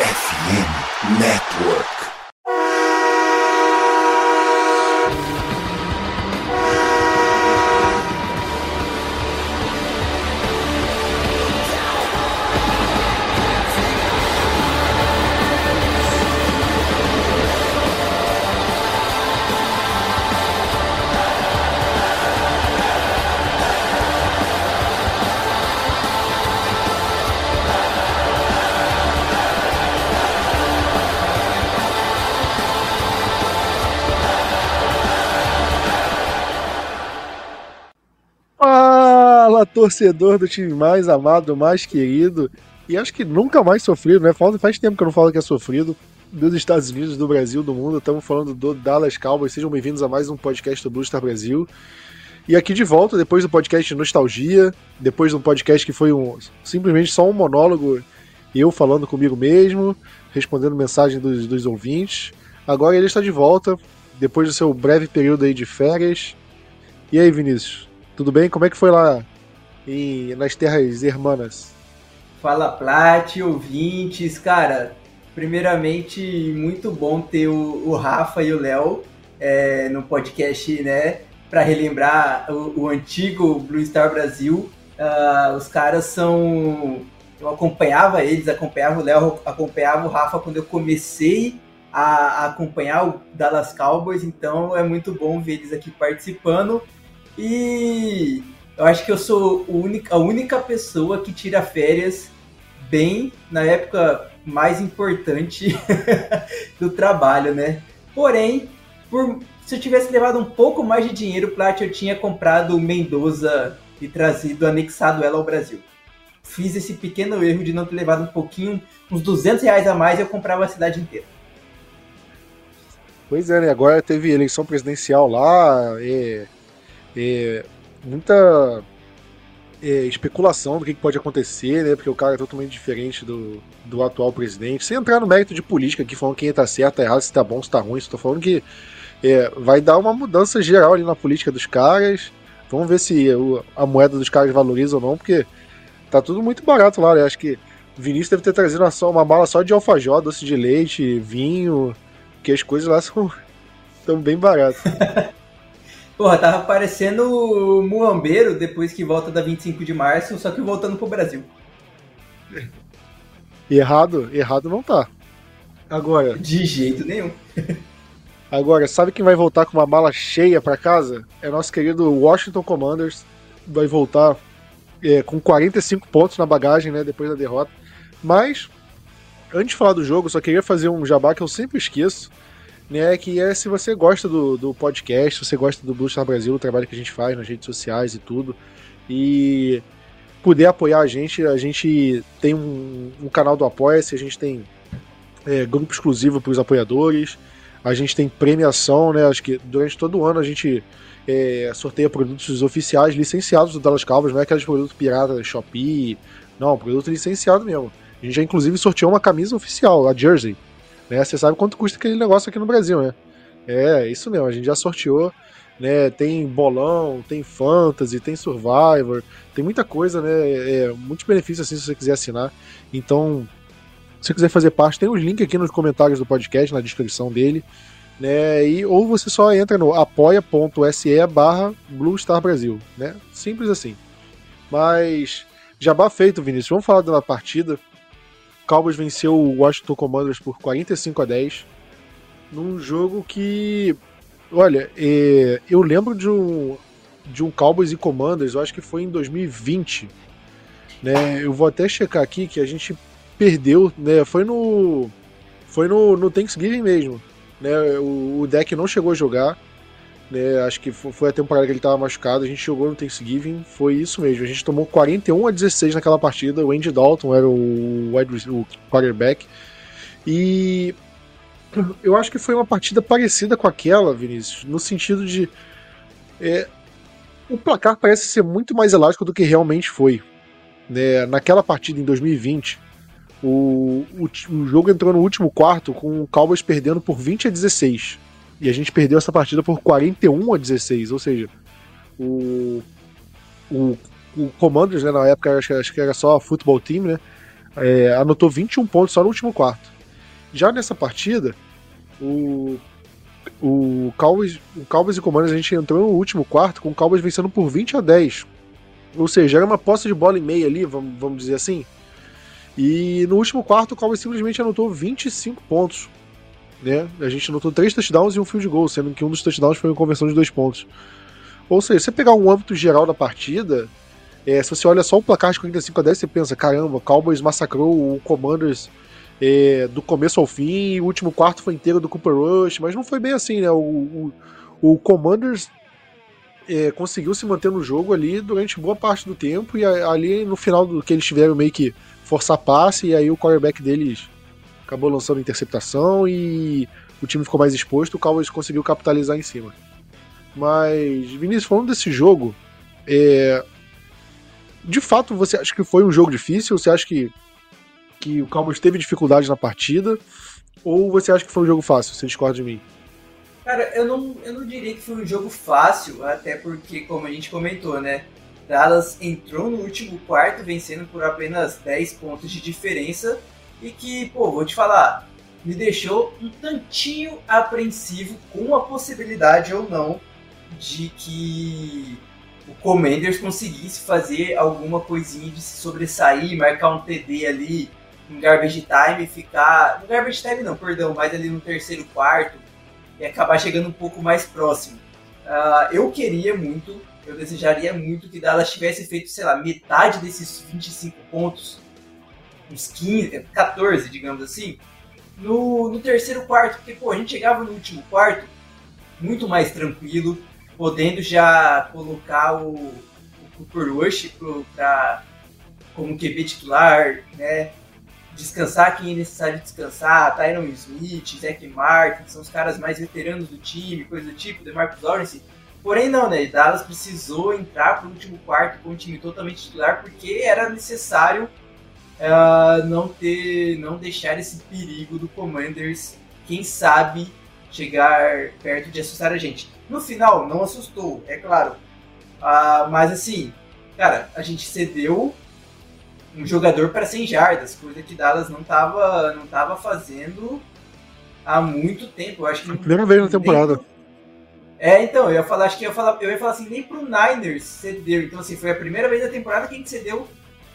FM Network. Torcedor do time mais amado, mais querido e acho que nunca mais sofrido, né? Faz, faz tempo que eu não falo que é sofrido dos Estados Unidos, do Brasil, do mundo. Estamos falando do Dallas Cowboys. Sejam bem-vindos a mais um podcast do Blue Star Brasil. E aqui de volta, depois do podcast Nostalgia, depois do podcast que foi um, simplesmente só um monólogo, eu falando comigo mesmo, respondendo mensagem dos, dos ouvintes. Agora ele está de volta, depois do seu breve período aí de férias. E aí, Vinícius? Tudo bem? Como é que foi lá nas terras hermanas? Fala Plat, ouvintes, cara. Primeiramente, muito bom ter o, o Rafa e o Léo é, no podcast, né? Para relembrar o, o, antigo Blue Star Brasil. Uh, os caras são. Eu acompanhava eles, acompanhava o Léo, acompanhava o Rafa quando eu comecei a, a acompanhar o Dallas Cowboys, então é muito bom ver eles aqui participando. E eu acho que eu sou a única pessoa que tira férias bem na época mais importante do trabalho, né? Porém, por, se eu tivesse levado um pouco mais de dinheiro, Plat, eu tinha comprado Mendoza e trazido, anexado ela ao Brasil. Fiz esse pequeno erro de não ter levado um pouquinho, uns 200 reais a mais, e eu comprava a cidade inteira. Pois é, né? Agora teve eleição presidencial lá, e é, muita é, especulação do que, pode acontecer, né? Porque o cara é totalmente diferente do, do atual presidente. Sem entrar no mérito de política aqui, falando quem tá certo, tá errado, se tá bom, se tá ruim. Só tô falando que é, vai dar uma mudança geral ali na política dos caras. Vamos ver se a moeda dos caras valoriza ou não, porque tá tudo muito barato lá, né? Acho que o Vinícius deve ter trazido uma, uma mala só de alfajor, doce de leite, vinho, que as coisas lá são, são bem baratas. Porra, tava parecendo o Muambeiro depois que volta da 25 de março, só que voltando pro Brasil. Errado, errado não tá. Agora. De jeito nenhum. agora, sabe quem vai voltar com uma mala cheia para casa? É nosso querido Washington Commanders. Vai voltar é, com 45 pontos na bagagem, né? Depois da derrota. Mas, antes de falar do jogo, só queria fazer um jabá que eu sempre esqueço né, que é se você gosta do, do podcast, se você gosta do Blue Star Brasil, o trabalho que a gente faz nas redes sociais e tudo, e puder apoiar a gente, a gente tem um, um canal do Apoia-se, a gente tem é, grupo exclusivo para os apoiadores, a gente tem premiação, né, acho que durante todo o ano a gente é, sorteia produtos oficiais licenciados do Dallas Cowboys, não é aqueles produtos pirata Shopee, não, produto licenciado mesmo. A gente já inclusive sorteou uma camisa oficial, a Jersey, né? Você sabe quanto custa aquele negócio aqui no Brasil, né? É, isso mesmo, a gente já sorteou, né? Tem bolão, tem fantasy, tem survivor, tem muita coisa, né? É, muitos benefícios assim se você quiser assinar. Então, se você quiser fazer parte, tem os links aqui nos comentários do podcast, na descrição dele. Né, e, ou você só entra no apoia.se barra Blue Brasil, né? Simples assim. Mas, jabá feito, Vinícius. Vamos falar da partida. Cowboys venceu o Washington Commanders por 45 a 10 num jogo que, olha, é, eu lembro de um de um Cowboys e Commanders, eu acho que foi em 2020, né? Eu vou até checar aqui que a gente perdeu, né? Foi no foi no, no Thanksgiving mesmo, né? O, o deck não chegou a jogar né? Acho que foi a temporada que ele estava machucado. A gente jogou no Thanksgiving, foi isso mesmo. A gente tomou 41 a 16 naquela partida. O Andy Dalton era o, wide, o quarterback. E eu acho que foi uma partida parecida com aquela, Vinícius, no sentido de. É, o placar parece ser muito mais elástico do que realmente foi. Né? Naquela partida em 2020, o, o, o jogo entrou no último quarto com o Cowboys perdendo por 20 a 16. E a gente perdeu essa partida por 41 a 16, ou seja, o, o, o Commanders, né, na época, acho, acho que era só futebol team, né? é, anotou 21 pontos só no último quarto. Já nessa partida, o, o, Cowboys, o Cowboys e Commanders a gente entrou no último quarto com o Cowboys vencendo por 20 a 10. Ou seja, era uma posse de bola e meia ali, vamos, vamos dizer assim. E no último quarto o Cowboys simplesmente anotou 25 pontos. Né? A gente anotou 3 touchdowns e um field goal, sendo que um dos touchdowns foi uma conversão de 2 pontos. Ou seja, se você pegar um âmbito geral da partida, é, se você olha só o placar de 45 a 10, você pensa, caramba, o Cowboys massacrou o Commanders é, do começo ao fim, o último quarto foi inteiro do Cooper Rush, mas não foi bem assim, né? O, o, o Commanders é, conseguiu se manter no jogo ali durante boa parte do tempo e ali no final do que eles tiveram meio que forçar passe e aí o quarterback deles acabou lançando interceptação e o time ficou mais exposto, o Cowboys conseguiu capitalizar em cima. Mas, Vinícius, falando desse jogo, é... de fato você acha que foi um jogo difícil? Você acha que, que o Cowboys teve dificuldade na partida? Ou você acha que foi um jogo fácil? Você discorda de mim? Cara, eu não, eu não diria que foi um jogo fácil, até porque, como a gente comentou, né? Dallas entrou no último quarto vencendo por apenas 10 pontos de diferença e que, pô, vou te falar, me deixou um tantinho apreensivo com a possibilidade ou não de que o Commanders conseguisse fazer alguma coisinha de se sobressair, marcar um TD ali em garbage time, ficar. No garbage time não, perdão, mas ali no terceiro quarto e acabar chegando um pouco mais próximo. Uh, eu queria muito, eu desejaria muito que Dallas tivesse feito, sei lá, metade desses 25 pontos, uns 15, 14, digamos assim, no, no terceiro quarto, porque pô, a gente chegava no último quarto muito mais tranquilo, podendo já colocar o, o Cooper Rush para como QB titular, né? Descansar quem é necessário descansar, Tyron Smith, Zach Martin, são os caras mais veteranos do time, coisa do tipo, DeMarcus Lawrence. Porém não, né? Dallas precisou entrar para o último quarto com um time totalmente titular porque era necessário uh, não ter, não deixar esse perigo do Commanders, quem sabe chegar perto de assustar a gente. No final, não assustou, é claro. Ah, mas assim, cara, a gente cedeu um jogador para 100 jardas, coisa que Dallas não estava não tava fazendo há muito tempo. Eu acho que primeira vez na temporada. É, então, eu ia falar, acho que eu ia falar, eu ia falar assim, nem pro Niners cedeu. Então, assim, foi a primeira vez na temporada que a gente cedeu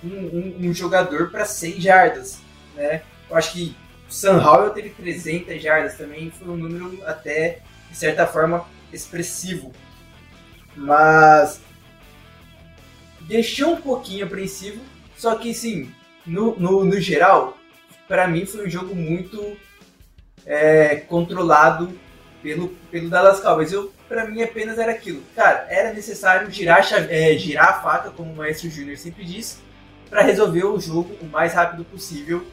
um, um, um jogador para 100 jardas, né? Eu acho que o Sam Howell teve 300 jardas também, foi um número até, de certa forma, expressivo. Mas deixou um pouquinho apreensivo, só que sim, no, no, no geral, para mim foi um jogo muito é, controlado pelo, pelo Dallas Cowboys. Eu, para mim apenas era aquilo. Cara, era necessário girar, é, girar a faca, como o Maestro Júnior sempre diz, para resolver o jogo o mais rápido possível,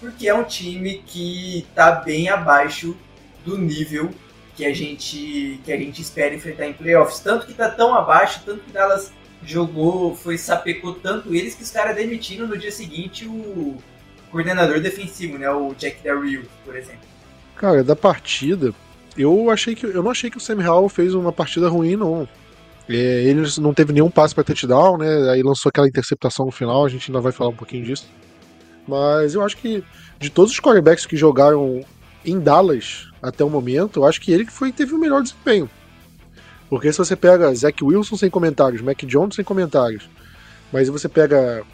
porque é um time que está bem abaixo do nível que a gente que a gente espera enfrentar em playoffs. Tanto que tá tão abaixo, tanto que Dallas jogou, foi sapecou tanto eles que os caras demitiram no dia seguinte o coordenador defensivo, né, o Jack Del por exemplo. Cara, da partida, eu achei que eu não achei que o Sam Howell fez uma partida ruim não. É, ele não teve nenhum passe para touchdown, né? Aí lançou aquela interceptação no final, a gente ainda vai falar um pouquinho disso. Mas eu acho que de todos os quarterbacks que jogaram em Dallas até o momento, eu acho que ele foi teve o melhor desempenho. Porque se você pega Zach Wilson sem comentários, Mac Jones sem comentários, mas você pega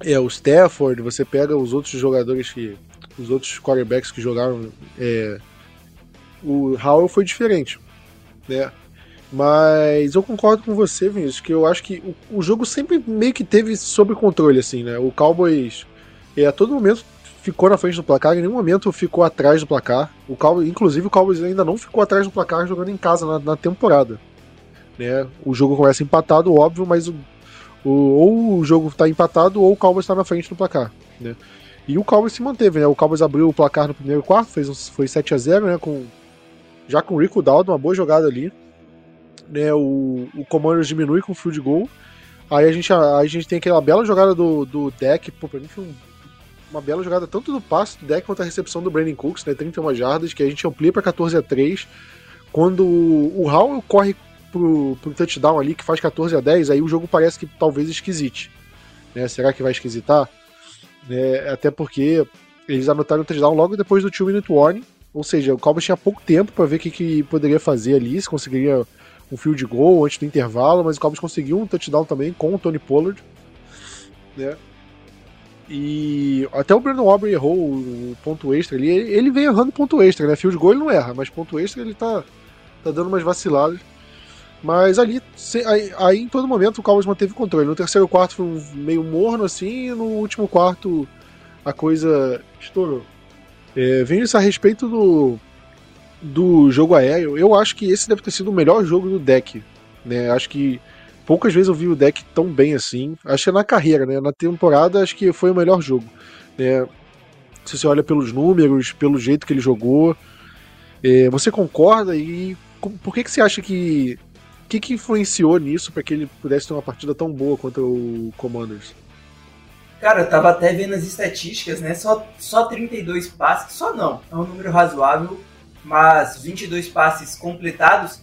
é, o Stafford, você pega os outros jogadores que. os outros quarterbacks que jogaram. É, o Howell foi diferente. Né? Mas eu concordo com você, Vinícius, que eu acho que o, o jogo sempre meio que teve sob controle, assim, né? O Cowboys é, a todo momento ficou na frente do placar, em nenhum momento ficou atrás do placar. O Cowboys, inclusive o Cowboys ainda não ficou atrás do placar jogando em casa na, na temporada. Né? O jogo começa empatado, óbvio, mas o, o, ou o jogo está empatado ou o Cowboys está na frente do placar. Né? E o Cowboys se manteve, né? O Cowboys abriu o placar no primeiro quarto, fez, foi 7 a 0 né? Com, já com o Rico Dowd, uma boa jogada ali. Né? O, o Commanders diminui com o field goal. Aí a gente, a, a gente tem aquela bela jogada do, do deck, pô, pra mim foi um uma bela jogada tanto do passe do deck quanto a recepção do Brandon Cooks, né, 31 jardas, que a gente amplia para 14 a 3. Quando o Howell corre pro, pro touchdown ali, que faz 14 a 10, aí o jogo parece que talvez esquisite. Né? Será que vai esquisitar? né? Até porque eles anotaram o touchdown logo depois do 2 minute warning, ou seja, o Cowboys tinha pouco tempo para ver o que, que poderia fazer ali, se conseguiria um field goal antes do intervalo, mas o Cowboys conseguiu um touchdown também com o Tony Pollard, né? E até o Brandon Aubrey errou o ponto extra ali. Ele vem errando ponto extra, né? Field goal ele não erra, mas ponto extra ele tá, tá dando umas vaciladas. Mas ali, aí, aí, em todo momento o Cowboys manteve o controle. No terceiro quarto foi um meio morno assim, e no último quarto a coisa estourou. É, vem isso a respeito do, do jogo aéreo. Eu acho que esse deve ter sido o melhor jogo do deck. Né? Acho que poucas vezes eu vi o deck tão bem assim. Acho que na carreira, né? Na temporada, acho que foi o melhor jogo. Né? Se você olha pelos números, pelo jeito que ele jogou, é, você concorda? E por que, que você acha que. O que, que influenciou nisso para que ele pudesse ter uma partida tão boa contra o Commanders? Cara, eu tava até vendo as estatísticas, né? Só, só 32 passes, só não, é um número razoável, mas 22 passes completados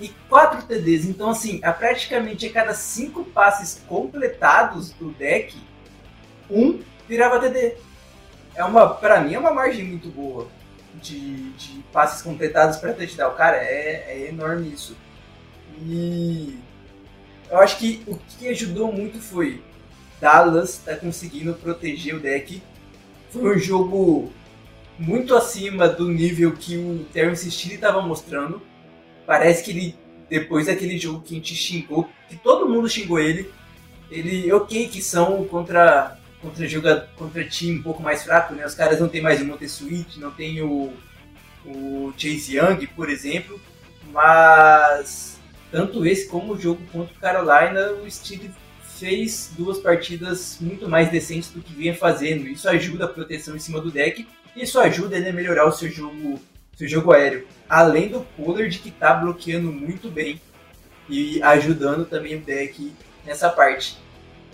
e 4 TDs. Então, assim, a praticamente a cada 5 passes completados do deck, um virava TD. É uma, pra mim, é uma margem muito boa de, de passes completados para touchdown. Cara, é, é enorme isso. E eu acho que o que ajudou muito foi Dallas tá conseguindo proteger o deck. Foi um jogo muito acima do nível que o Terence Steele estava mostrando. Parece que ele, depois daquele jogo que a gente xingou, que todo mundo xingou ele, ele, ok, que são contra contra joga, contra time um pouco mais fraco, né? Os caras não tem mais o Montesuite, não tem o, o Chase Young, por exemplo, mas tanto esse como o jogo contra o Carolina, o Steele fez duas partidas muito mais decentes do que vinha fazendo. Isso ajuda a proteção em cima do deck. Isso ajuda ele a melhorar o seu jogo, seu jogo aéreo. Além do Pollard que está bloqueando muito bem e ajudando também o deck nessa parte.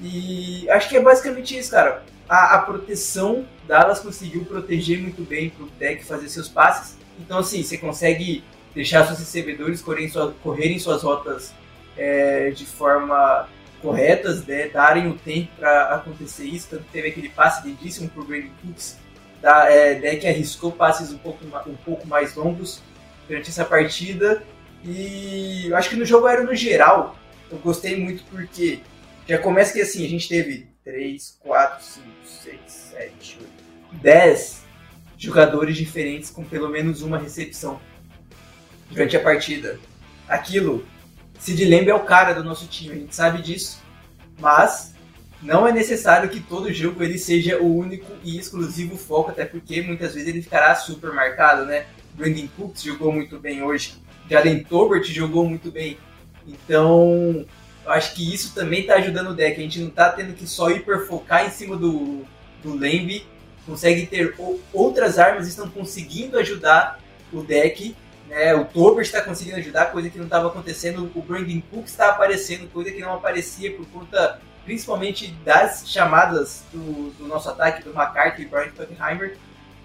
E acho que é basicamente isso, cara. A, a proteção, Dallas conseguiu proteger muito bem para o deck fazer seus passes. Então, assim, você consegue deixar seus recebedores correrem, sua, correrem suas rotas é, de forma corretas, né, darem o tempo para acontecer isso. Tanto teve aquele passe lindíssimo por Brandon Cooks, da, é, né, que arriscou passes um pouco, um pouco mais longos durante essa partida. E eu acho que no jogo aéreo no geral, eu gostei muito porque já começa que assim, a gente teve 3, 4, 5, 6, 7, 8, 10 jogadores diferentes com pelo menos uma recepção durante a partida. Aquilo Sid Lamb é o cara do nosso time, a gente sabe disso. Mas não é necessário que todo jogo ele seja o único e exclusivo foco, até porque muitas vezes ele ficará super marcado, né? Brandon Cooks jogou muito bem hoje, Jalen Tobert jogou muito bem. Então, eu acho que isso também está ajudando o deck. A gente não está tendo que só hiperfocar em cima do, do Lamb, consegue ter outras armas estão conseguindo ajudar o deck é, o Tobert está conseguindo ajudar, coisa que não estava acontecendo. O Brandon Cook está aparecendo, coisa que não aparecia por conta principalmente das chamadas do, do nosso ataque, do McCarthy e Brian Puttenheimer.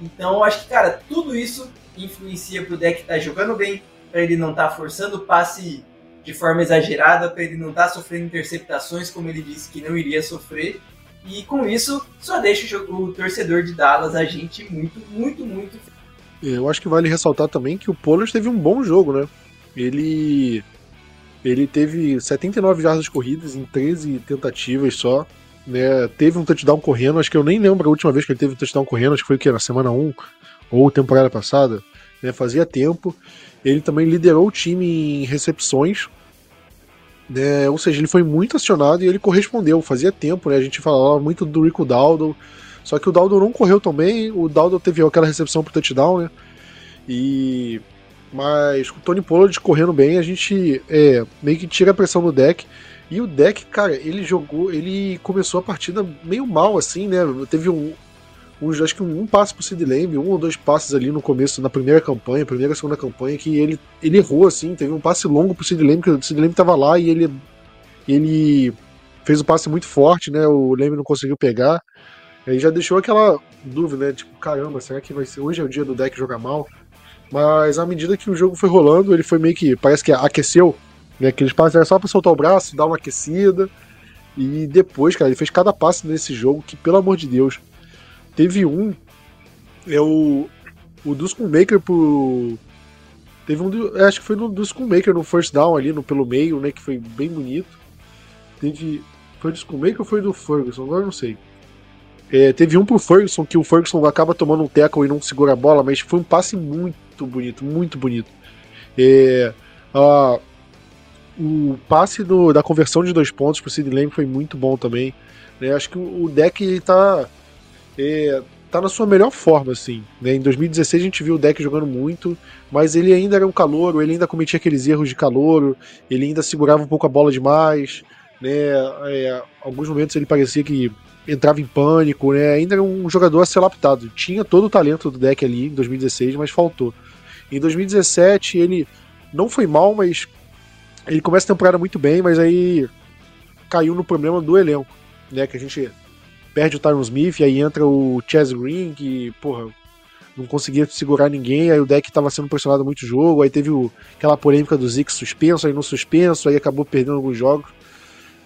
Então, acho que, cara, tudo isso influencia para o deck estar tá jogando bem, para ele não estar tá forçando o passe de forma exagerada, para ele não estar tá sofrendo interceptações, como ele disse que não iria sofrer. E com isso, só deixa o, o torcedor de Dallas a gente muito, muito, muito eu acho que vale ressaltar também que o Pollard teve um bom jogo, né? Ele ele teve 79 jardas corridas em 13 tentativas só. Né? Teve um touchdown correndo, acho que eu nem lembro a última vez que ele teve um touchdown correndo, acho que foi o que? Na semana 1 ou temporada passada. Né? Fazia tempo. Ele também liderou o time em recepções. Né? Ou seja, ele foi muito acionado e ele correspondeu. Fazia tempo, né? A gente falava muito do Rico Dowdle só que o Daldo não correu também, o Daldo teve aquela recepção pro touchdown, né? E. Mas com o Tony Pollard correndo bem, a gente é, meio que tira a pressão no deck. E o deck, cara, ele jogou, ele começou a partida meio mal, assim, né? Teve um, um acho que um, um passe pro Sid Lamb, um ou dois passes ali no começo, na primeira campanha, primeira segunda campanha, que ele, ele errou, assim, teve um passe longo pro Sid Lamb, que o Sid Lamb tava lá e ele, ele fez o um passe muito forte, né? O Lamb não conseguiu pegar. Aí já deixou aquela dúvida, né? Tipo, caramba, será que vai ser hoje é o dia do deck jogar mal? Mas à medida que o jogo foi rolando, ele foi meio que. Parece que aqueceu, né? Aqueles passos era só pra soltar o braço, dar uma aquecida. E depois, cara, ele fez cada passe nesse jogo que, pelo amor de Deus, teve um. É o. O do Schoolmaker pro. Teve um. Do, acho que foi no do Schoolmaker no first down ali, no, pelo meio, né? Que foi bem bonito. Teve. Foi do Schoolmaker ou foi do Ferguson? Agora não sei. É, teve um pro Ferguson que o Ferguson acaba tomando um tackle e não segura a bola, mas foi um passe muito bonito, muito bonito. É, a, o passe do, da conversão de dois pontos pro Sid Lamb foi muito bom também. Né? Acho que o, o deck está é, tá na sua melhor forma, assim. Né? Em 2016 a gente viu o deck jogando muito, mas ele ainda era um calouro, ele ainda cometia aqueles erros de calouro, ele ainda segurava um pouco a bola demais. Né? É, alguns momentos ele parecia que entrava em pânico, né? Ainda era um jogador a ser lapidado. Tinha todo o talento do deck ali em 2016, mas faltou. Em 2017 ele não foi mal, mas ele começa a temporada muito bem, mas aí caiu no problema do elenco, né? Que a gente perde o Tyron Smith, aí entra o Chaz Green, que, porra, não conseguia segurar ninguém, aí o deck estava sendo pressionado muito jogo, aí teve o, aquela polêmica do Zeke suspenso, aí no suspenso, aí acabou perdendo alguns jogos,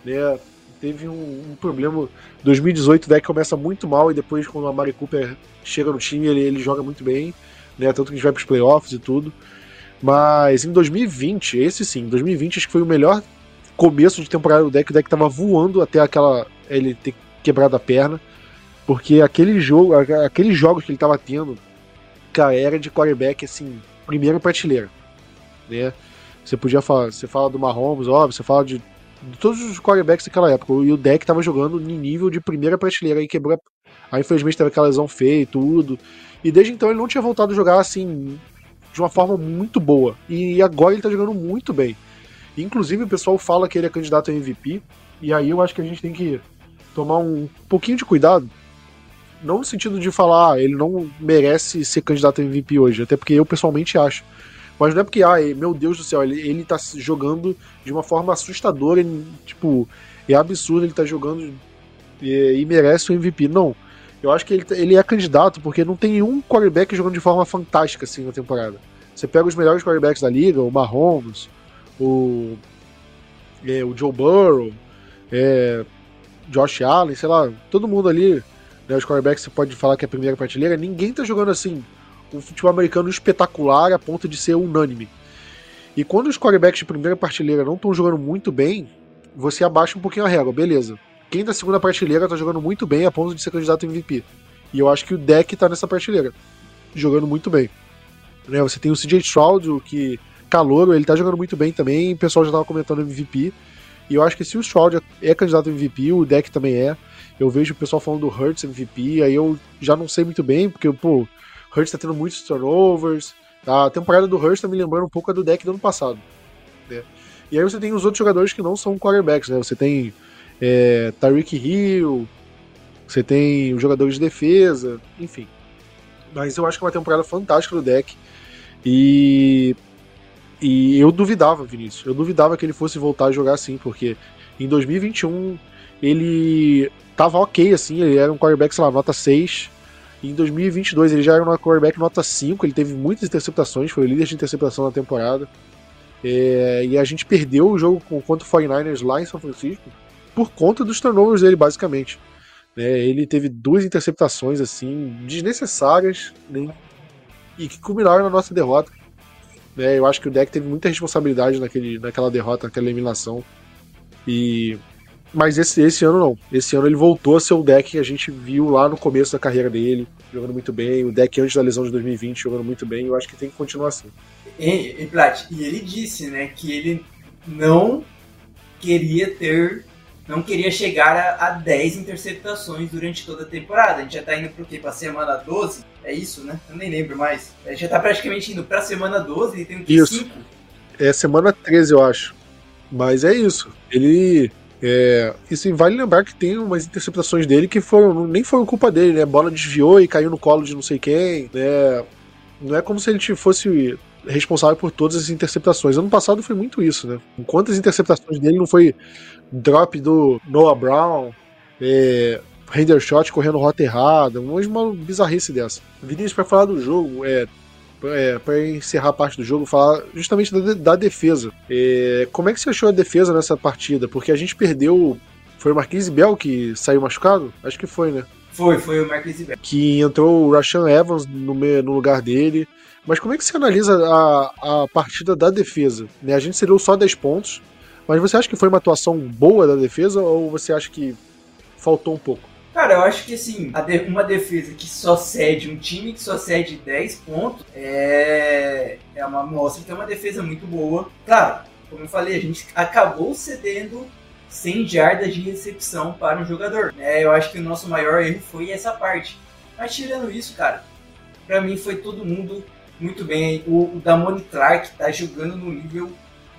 né? Teve um, um, problema. 2018 o deck começa muito mal e depois, quando a Mari Cooper chega no time, ele, ele joga muito bem, né? Tanto que a gente vai pros playoffs e tudo. Mas em 2020, esse sim, 2020 acho que foi o melhor começo de temporada do deck. O deck tava voando até aquela. ele ter quebrado a perna. Porque aquele jogo, aqueles jogos que ele tava tendo, cara, era de quarterback assim, primeira prateleira. Né? Você podia falar, você fala do Mahomes, óbvio, você fala de de todos os quarterbacks daquela época. E o deck tava jogando em nível de primeira prateleira. Aí quebrou. Aí infelizmente teve aquela lesão feia e tudo. E desde então ele não tinha voltado a jogar assim de uma forma muito boa. E agora ele tá jogando muito bem. Inclusive o pessoal fala que ele é candidato a MVP. E aí eu acho que a gente tem que tomar um pouquinho de cuidado. Não no sentido de falar, ah, ele não merece ser candidato a MVP hoje, até porque eu pessoalmente acho. Mas não é porque, ah, meu Deus do céu, ele, ele tá jogando de uma forma assustadora, tipo, é absurdo ele tá jogando e, e, merece o MVP. Não. Eu acho que ele, ele é candidato porque não tem nenhum quarterback jogando de forma fantástica assim na temporada. Você pega os melhores quarterbacks da liga, o Mahomes, o, é, o Joe Burrow, é, Josh Allen, sei lá, todo mundo ali, né, os quarterbacks você pode falar que é a primeira prateleira, ninguém tá jogando assim um futebol americano espetacular a ponto de ser unânime. E quando os quarterbacks de primeira partilheira não estão jogando muito bem, você abaixa um pouquinho a régua, beleza. Quem da segunda partilheira está jogando muito bem a ponto de ser candidato a MVP. E eu acho que o deck está nessa partilheira, jogando muito bem. Né, você tem o CJ Stroud, que calouro, ele está jogando muito bem também, o pessoal já estava comentando MVP. E eu acho que se o Stroud é candidato a MVP, o deck também é. Eu vejo o pessoal falando do Hurts MVP, aí eu já não sei muito bem, porque, pô, Hurts tá tendo muitos turnovers. A temporada do Hurts tá me lembrando um pouco a do deck do ano passado. Né? E aí você tem os outros jogadores que não são quarterbacks, né? Você tem é, Tyreek Hill, você tem os jogadores de defesa, enfim. Mas eu acho que é uma temporada fantástica do deck. E, e eu duvidava, Vinícius. Eu duvidava que ele fosse voltar a jogar assim, porque em 2021 ele tava ok, assim, ele era um quarterback, sei lá, nota 6. Em 2022 ele já era um quarterback nota 5, ele teve muitas interceptações, foi o líder de interceptação na temporada. É, e a gente perdeu o jogo contra o 49ers lá em São Francisco por conta dos turnovers dele, basicamente. É, ele teve duas interceptações assim desnecessárias né, e que culminaram na nossa derrota. É, eu acho que o deck teve muita responsabilidade naquele, naquela derrota, naquela eliminação. E mas esse, esse ano não. Esse ano ele voltou a ser o deck que a gente viu lá no começo da carreira dele, jogando muito bem. O deck antes da lesão de 2020 jogando muito bem. Eu acho que tem que continuar assim. E, e Plat, e ele disse, né, que ele não queria ter. Não queria chegar a, a 10 interceptações durante toda a temporada. A gente já tá indo pro quê? Pra semana 12? É isso, né? Eu nem lembro mais. A gente já tá praticamente indo pra semana 12 e tem o que? Isso. 5? É semana 13, eu acho. Mas é isso. Ele é, sim, vale lembrar que tem umas interceptações dele que foram, nem foram culpa dele, né? A bola desviou e caiu no colo de não sei quem, né? Não é como se ele fosse responsável por todas as interceptações. Ano passado foi muito isso, né? Quantas interceptações dele não foi drop do Noah Brown, é, render shot correndo rota errada, uma bizarrice dessa. Vinícius, para falar do jogo, é, é, para encerrar a parte do jogo, falar justamente da, da defesa. É, como é que você achou a defesa nessa partida? Porque a gente perdeu Foi o Marquise Bell que saiu machucado? Acho que foi, né? Foi, foi o Marquise Bell. Que entrou o Rashan Evans no, no lugar dele. Mas como é que você analisa a, a partida da defesa? Né? A gente cedeu só 10 pontos, mas você acha que foi uma atuação boa da defesa ou você acha que faltou um pouco? Cara, eu acho que assim, uma defesa que só cede, um time que só cede 10 pontos, é, é uma mostra que é uma defesa muito boa. Claro, como eu falei, a gente acabou cedendo 100 jardas de recepção para um jogador. É, eu acho que o nosso maior erro foi essa parte. Mas tirando isso, cara, para mim foi todo mundo muito bem. O, o Damone Clark tá jogando no nível,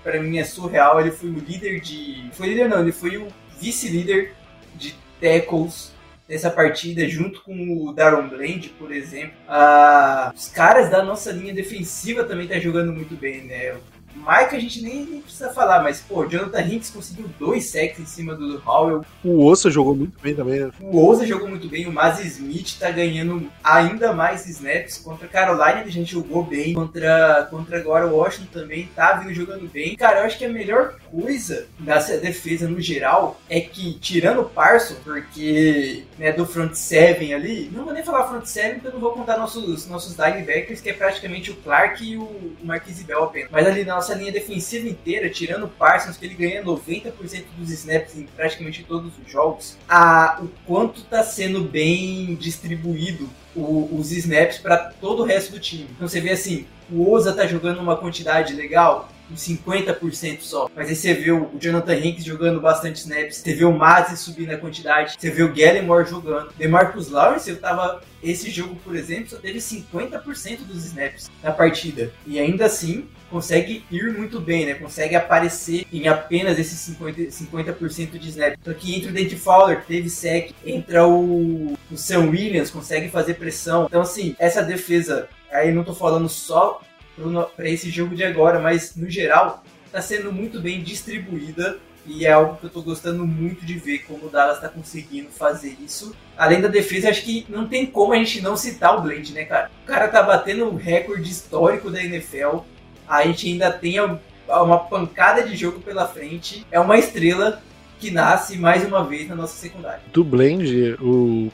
para mim é surreal. Ele foi o líder de. Foi líder não, ele foi o vice-líder de tackles nessa partida, junto com o Daron Bland, por exemplo. Ah, os caras da nossa linha defensiva também tá jogando muito bem, né? Mike a gente nem, nem, precisa falar, mas, pô, o Jonathan Hinks conseguiu dois sacks em cima do Howell. O Ossa jogou muito bem também, né? O Ossa jogou muito bem, o Maz Smith tá ganhando ainda mais snaps. Contra a Carolina a gente jogou bem, contra, contra agora o Washington também tá vindo jogando bem. Cara, eu acho que a melhor coisa dessa defesa no geral é que, tirando o Parson, porque né, do front seven ali, não vou nem falar front seven porque eu não vou contar nossos, nossos linebackers, que é praticamente o Clark e o Marquise Bell apenas. Mas ali na nossa linha defensiva inteira, tirando o Parsons, que ele ganha 90% dos snaps em praticamente todos os jogos, a, o quanto está sendo bem distribuído o, os snaps para todo o resto do time. Então você vê assim, o Oza tá jogando uma quantidade legal, 50% só. Mas aí você vê o Jonathan Hanks jogando bastante snaps, você vê o Mazzi subindo a quantidade, você vê o Gallimore jogando. DeMarcus Lawrence, eu tava. Esse jogo, por exemplo, só teve 50% dos snaps na partida. E ainda assim, consegue ir muito bem, né? Consegue aparecer em apenas esses 50%, 50 de snaps. Então aqui entra o Dante Fowler, que teve sec, entra o, o Sam Williams, consegue fazer pressão. Então, assim, essa defesa, aí não tô falando só para esse jogo de agora, mas no geral está sendo muito bem distribuída e é algo que eu estou gostando muito de ver como o Dallas está conseguindo fazer isso. Além da defesa, acho que não tem como a gente não citar o Blade, né, cara? O cara tá batendo um recorde histórico da NFL. A gente ainda tem uma pancada de jogo pela frente. É uma estrela que nasce mais uma vez na nossa secundária. Do Blend, o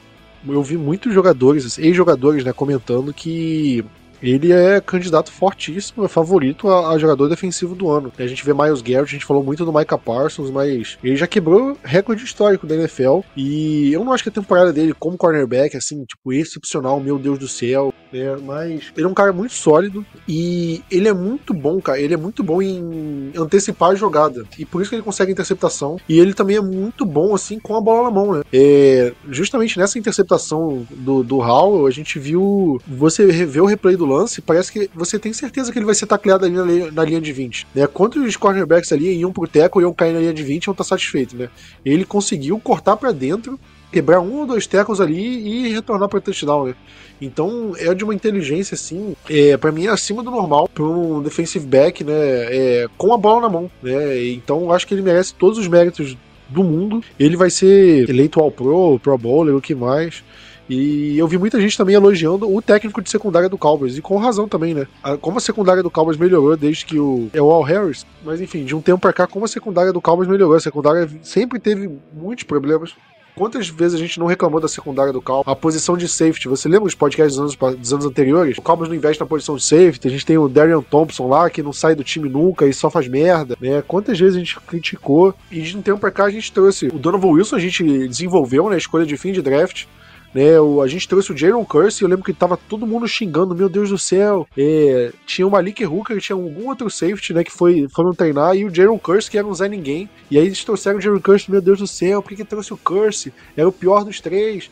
eu vi muitos jogadores, ex-jogadores, né, comentando que ele é candidato fortíssimo, é favorito a, a, jogador defensivo do ano. A gente vê Miles Garrett, a gente falou muito do Micah Parsons, mas ele já quebrou recorde histórico da NFL. E eu não acho que a temporada dele como cornerback, assim, tipo, excepcional, meu Deus do céu, né? Mas ele é um cara muito sólido e ele é muito bom, cara. Ele é muito bom em antecipar a jogada. E por isso que ele consegue interceptação. E ele também é muito bom, assim, com a bola na mão, né? É, justamente nessa interceptação do, do Howell, a gente viu. Você vê o replay do lance, parece que você tem certeza que ele vai ser tacleado ali na, na linha de 20. Né? Quantos cornerbacks ali iam pro teco e iam cair na linha de 20 e iam estar satisfeitos, né? Ele conseguiu cortar para dentro, quebrar um ou dois tecos ali e retornar para touchdown, né? Então é de uma inteligência assim, é, para mim é acima do normal para um defensive back, né? É, com a bola na mão, né? Então acho que ele merece todos os méritos do mundo. Ele vai ser eleito ao Pro, Pro Bowler, o que mais. E eu vi muita gente também elogiando o técnico de secundária do Cowboys, e com razão também, né? Como a secundária do Cowboys melhorou desde que o. É o Al Harris, mas enfim, de um tempo pra cá, como a secundária do Cowboys melhorou. A secundária sempre teve muitos problemas. Quantas vezes a gente não reclamou da secundária do Cowboys? A posição de safety, você lembra dos podcasts dos anos, dos anos anteriores? O Cowboys não investe na posição de safety, a gente tem o Darian Thompson lá, que não sai do time nunca e só faz merda, né? Quantas vezes a gente criticou? E de um tempo pra cá a gente trouxe o Donovan Wilson, a gente desenvolveu né, escolha de fim de draft. Né, o, a gente trouxe o Jaron Curse, eu lembro que tava todo mundo xingando, meu Deus do céu. É, tinha o Malik Hooker, tinha algum outro safety, né, que foi, foram treinar, e o Jaron Curse, que era um Zé Ninguém. E aí eles trouxeram o Jaron Curse, meu Deus do céu, por que, que trouxe o Curse? Era o pior dos três.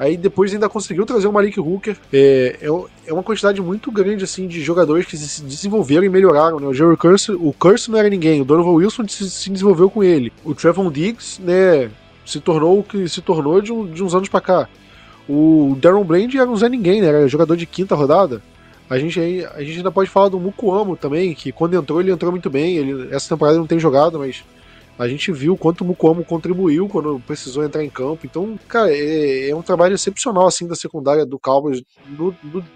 Aí depois ainda conseguiu trazer o Malik Hooker. É, é, é, uma quantidade muito grande assim de jogadores que se desenvolveram e melhoraram. Né? O Jerry Curse, o Curse não era ninguém, o Donovan Wilson se, se desenvolveu com ele. O Trevon Diggs, né, se tornou o que se tornou de, um, de uns anos para cá. O Darren Bland era um Zé Ninguém, né? Era jogador de quinta rodada. A gente, a gente ainda pode falar do Mukuamo também, que quando entrou, ele entrou muito bem. Ele, essa temporada não tem jogado, mas a gente viu quanto o Mukuamo contribuiu quando precisou entrar em campo. Então, cara, é, é um trabalho excepcional assim da secundária do Cowboys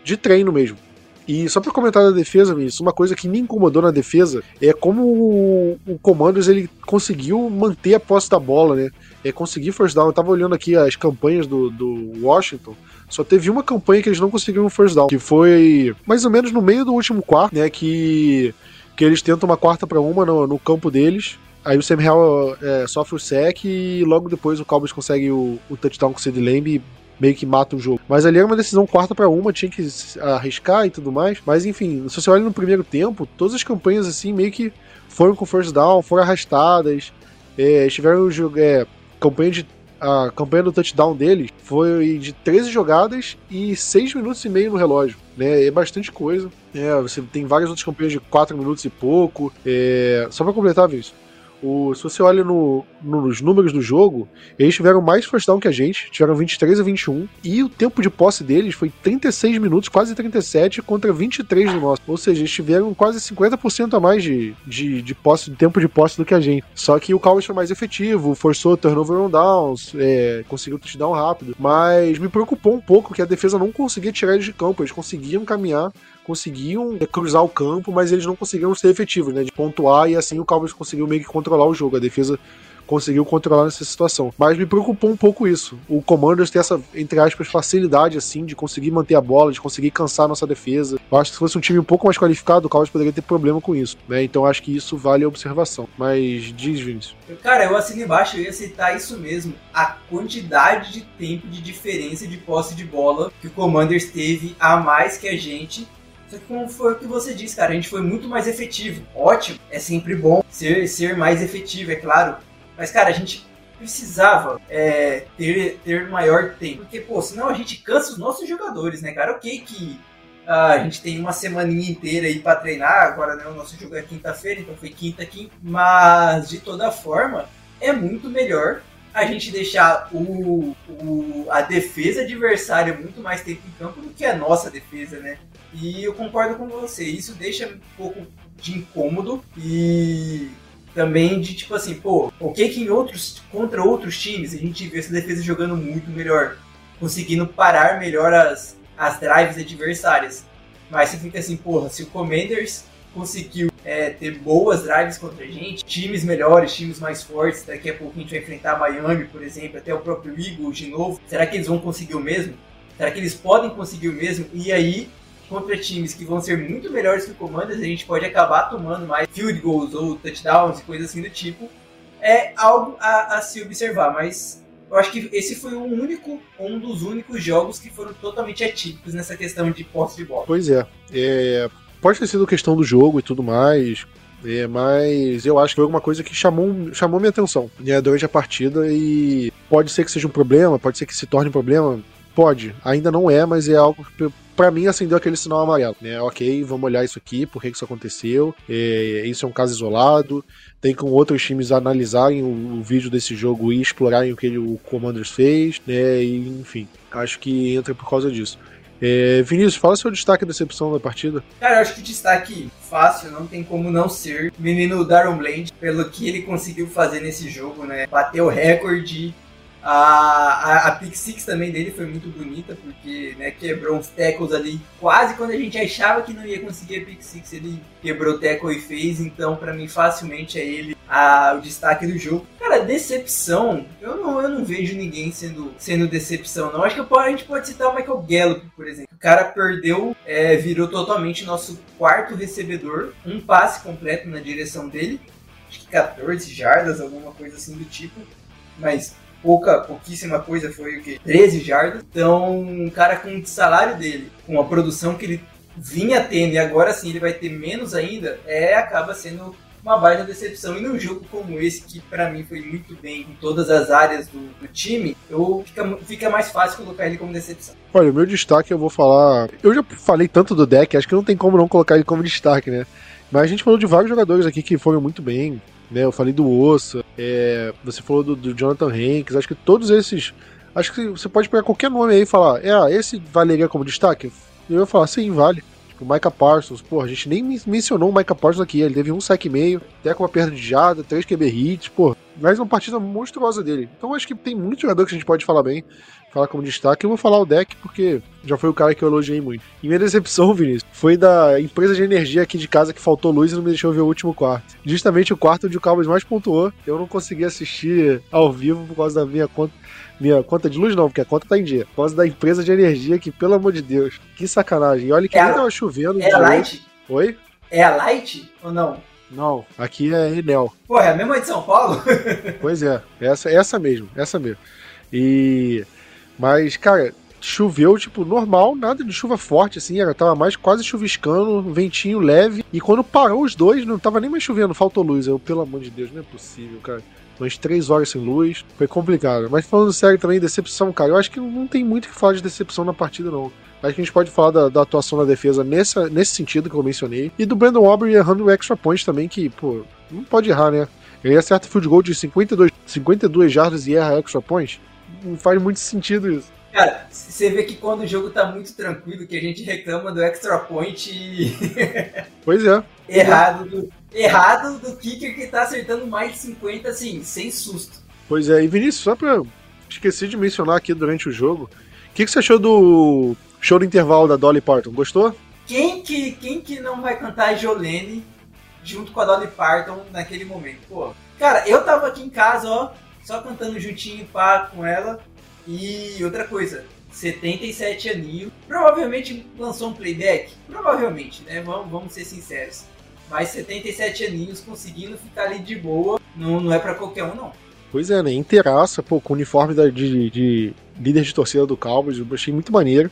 de treino mesmo. E só para comentar da defesa, Vinícius, uma coisa que me incomodou na defesa é como o, o Commanders ele conseguiu manter a posse da bola, né? É conseguir first down. Eu tava olhando aqui as campanhas do, do Washington. Só teve uma campanha que eles não conseguiram first down, que foi mais ou menos no meio do último quarto, né? Que, que eles tentam uma quarta para uma no, no campo deles. Aí o Sam Howell é, sofre o sec e logo depois o Cowboys consegue o, o touchdown com o Sid Lamb e meio que mata o jogo. Mas ali era uma decisão quarta para uma, tinha que arriscar e tudo mais. Mas enfim, se você olha no primeiro tempo, todas as campanhas assim meio que foram com first down, foram arrastadas. É, tiveram é, campanha de a campanha do touchdown deles foi de 13 jogadas e 6 minutos e meio no relógio. Né, é bastante coisa. É, você tem várias outras campanhas de 4 minutos e pouco. É, só para completar, isso. O, se você olha no, nos números do jogo, eles tiveram mais first down que a gente, tiveram 23 a 21, e o tempo de posse deles foi 36 minutos, quase 37, contra 23 do nosso. Ou seja, eles tiveram quase 50% a mais de, de, de, posse, de tempo de posse do que a gente. Só que o Cowboys foi mais efetivo, forçou turnover on downs, é, conseguiu touchdown rápido, mas me preocupou um pouco que a defesa não conseguia tirar eles de campo, eles conseguiam caminhar conseguiam cruzar o campo, mas eles não conseguiram ser efetivos, né? De pontuar e assim o Cowboys conseguiu meio que controlar o jogo. A defesa conseguiu controlar nessa situação. Mas me preocupou um pouco isso. O Commanders tem essa, entre aspas, facilidade, assim, de conseguir manter a bola, de conseguir cansar nossa defesa. Eu acho que se fosse um time um pouco mais qualificado, o Cowboys poderia ter problema com isso, né? Então acho que isso vale a observação. Mas diz, Vinícius. Cara, eu assino embaixo, eu ia citar isso mesmo. A quantidade de tempo de diferença de posse de bola que o Commanders teve a mais que a gente só que como foi o que você disse, cara, a gente foi muito mais efetivo. Ótimo, é sempre bom ser, ser mais efetivo, é claro. Mas, cara, a gente precisava é, ter, ter maior tempo. Porque, pô, senão a gente cansa os nossos jogadores, né, cara? Ok que ah, a gente tem uma semaninha inteira aí para treinar, agora né, o nosso jogo é quinta-feira, então foi quinta aqui. Mas, de toda forma, é muito melhor a gente deixar o, o, a defesa adversária muito mais tempo em campo do que a nossa defesa, né? E eu concordo com você, isso deixa um pouco de incômodo e também de tipo assim, pô, o que que em outros contra outros times a gente vê essa defesa jogando muito melhor, conseguindo parar melhor as, as drives adversárias. Mas você fica assim, porra, se o Commanders conseguiu é, ter boas drives contra a gente, times melhores, times mais fortes, daqui a pouco a gente vai enfrentar Miami, por exemplo, até o próprio Eagles de novo, será que eles vão conseguir o mesmo? Será que eles podem conseguir o mesmo? E aí contra times que vão ser muito melhores que o Commanders, a gente pode acabar tomando mais field goals ou touchdowns e coisas assim do tipo. É algo a, a se observar, mas eu acho que esse foi um único, um dos únicos jogos que foram totalmente atípicos nessa questão de posse de bola. Pois é. é pode ter sido questão do jogo e tudo mais, é, mas eu acho que foi alguma coisa que chamou, chamou minha atenção né, durante a partida e pode ser que seja um problema, pode ser que se torne um problema, pode. Ainda não é, mas é algo que para mim acendeu aquele sinal amarelo, né? Ok, vamos olhar isso aqui, por que isso aconteceu. É, isso é um caso isolado. Tem com outros times analisarem o, o, vídeo desse jogo e explorarem o que ele, o Commanders fez, né? E, enfim, acho que entra por causa disso. É, Vinícius, fala seu destaque da decepção da partida. Cara, eu acho que o destaque fácil, não tem como não ser. Menino Darren Bland, pelo que ele conseguiu fazer nesse jogo, né? Bateu recorde, a, a, a pick six também dele foi muito bonita, porque né, quebrou uns tackles ali. Quase quando a gente achava que não ia conseguir a pick six, ele quebrou tackle e fez. Então, para mim, facilmente é ele a, o destaque do jogo. Cara, decepção, eu não, eu não vejo ninguém sendo, sendo decepção, não. Acho que a gente pode citar o Michael Gallup, por exemplo. O cara perdeu, é, virou totalmente nosso quarto recebedor. Um passe completo na direção dele. Acho que 14 jardas, alguma coisa assim do tipo. Mas pouca, pouquíssima coisa, foi o quê? 13 jardas. Então, um cara com o salário dele, com a produção que ele vinha tendo e agora sim ele vai ter menos ainda, é acaba sendo uma baita decepção. E num jogo como esse, que para mim foi muito bem em todas as áreas do, do time, eu fica, fica mais fácil colocar ele como decepção. Olha, o meu destaque eu vou falar. Eu já falei tanto do deck, acho que não tem como não colocar ele como destaque, né? Mas a gente falou de vários jogadores aqui que foram muito bem né? Eu falei do Ossa, é, você falou do, do, Jonathan Hanks, acho que todos esses. Acho que você pode pegar qualquer nome aí e falar, é, ah, esse valeria como destaque? Eu ia falar, sim, vale. Tipo, Micah Parsons, pô, a gente nem mencionou o Micah Parsons aqui, ele teve um saque e meio, até com uma perda de jada, três QB hits, pô, mais uma partida monstruosa dele. Então acho que tem muito jogador que a gente pode falar bem, falar como destaque. Eu vou falar o deck porque já foi o cara que eu elogiei muito. E minha decepção, Vinícius, foi da empresa de energia aqui de casa que faltou luz e não me deixou ver o último quarto. Justamente o quarto onde o Cowboys mais pontuou. Eu não consegui assistir ao vivo por causa da minha conta. Minha conta de luz não, porque a conta tá em dia. Por causa da empresa de energia que, pelo amor de Deus, que sacanagem. E olha que é nem tava chovendo. É a Light? Oi? É a Light ou não? Não, aqui é Enel. Pô, é a mesma de São Paulo? pois é, essa, essa mesmo, essa mesmo. E. Mas, cara, choveu, tipo, normal, nada de chuva forte, assim, era, tava mais quase chuviscando, ventinho leve. E quando parou os dois, não tava nem mais chovendo, faltou luz. Eu, pelo amor de Deus, não é possível, cara. Umas três horas sem luz, foi complicado. Mas falando sério também, decepção, cara, eu acho que não tem muito que falar de decepção na partida, não. Acho que a gente pode falar da, da atuação na defesa nessa, nesse sentido que eu mencionei. E do Brandon Aubrey errando o extra point também, que, pô, não pode errar, né? Ele acerta field goal de 52, 52 jardas e erra extra point. Não faz muito sentido isso. Cara, você vê que quando o jogo tá muito tranquilo, que a gente reclama do extra point e... Pois é. errado, do, errado do kicker que tá acertando mais de 50, assim, sem susto. Pois é, e Vinícius, só pra esqueci de mencionar aqui durante o jogo, o que, que você achou do Show do intervalo da Dolly Parton, gostou? Quem que, quem que não vai cantar Jolene junto com a Dolly Parton naquele momento? Pô, cara, eu tava aqui em casa, ó, só cantando juntinho pá com ela. E outra coisa, 77 aninhos, provavelmente lançou um playback, provavelmente, né? Vamos, vamos ser sinceros. Mas 77 aninhos conseguindo ficar ali de boa, não, não é para qualquer um, não. Pois é, né? Inteiraça, pô, com o uniforme da, de, de líder de torcida do Cowboys, eu achei muito maneiro.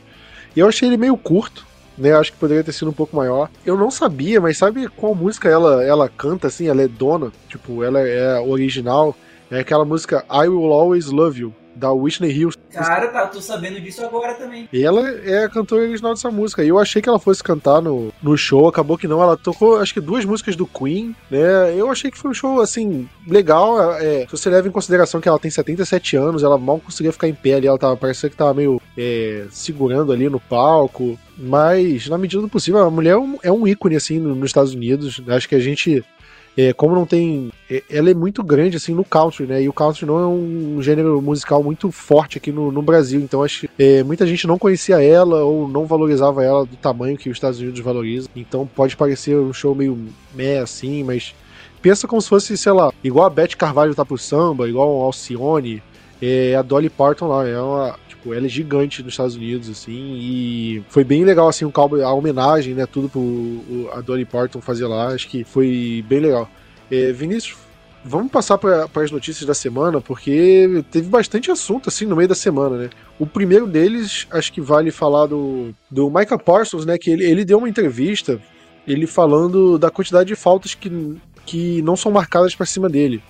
E eu achei ele meio curto, né? Acho que poderia ter sido um pouco maior. Eu não sabia, mas sabe qual música ela, ela canta assim? Ela é dona, tipo, ela é original. É aquela música I Will Always Love You da Whitney Houston. Cara, tá, tô sabendo disso agora também. E ela é a cantora original dessa música. E eu achei que ela fosse cantar no, no show, acabou que não. Ela tocou, acho que duas músicas do Queen, né? Eu achei que foi um show, assim, legal. É, se você leva em consideração que ela tem 77 anos, ela mal conseguia ficar em pé ali, ela tava, parecia que tava meio é, segurando ali no palco. Mas, na medida do possível, a mulher é um, é um ícone, assim, nos Estados Unidos. Acho que a gente é, como não tem. É, ela é muito grande assim no country, né? E o country não é um gênero musical muito forte aqui no, no Brasil. Então acho é, muita gente não conhecia ela ou não valorizava ela do tamanho que os Estados Unidos valorizam. Então pode parecer um show meio meh assim, mas pensa como se fosse, sei lá, igual a Beth Carvalho tá pro samba, igual a Alcione. É, a Dolly Parton lá, é uma, tipo, ela é gigante nos Estados Unidos, assim, e foi bem legal, assim, o a homenagem, né, tudo pro a Dolly Parton fazer lá, acho que foi bem legal. É, Vinícius, vamos passar para as notícias da semana, porque teve bastante assunto, assim, no meio da semana, né. O primeiro deles, acho que vale falar do, do Michael Parsons, né, que ele, ele deu uma entrevista, ele falando da quantidade de faltas que, que não são marcadas para cima dele.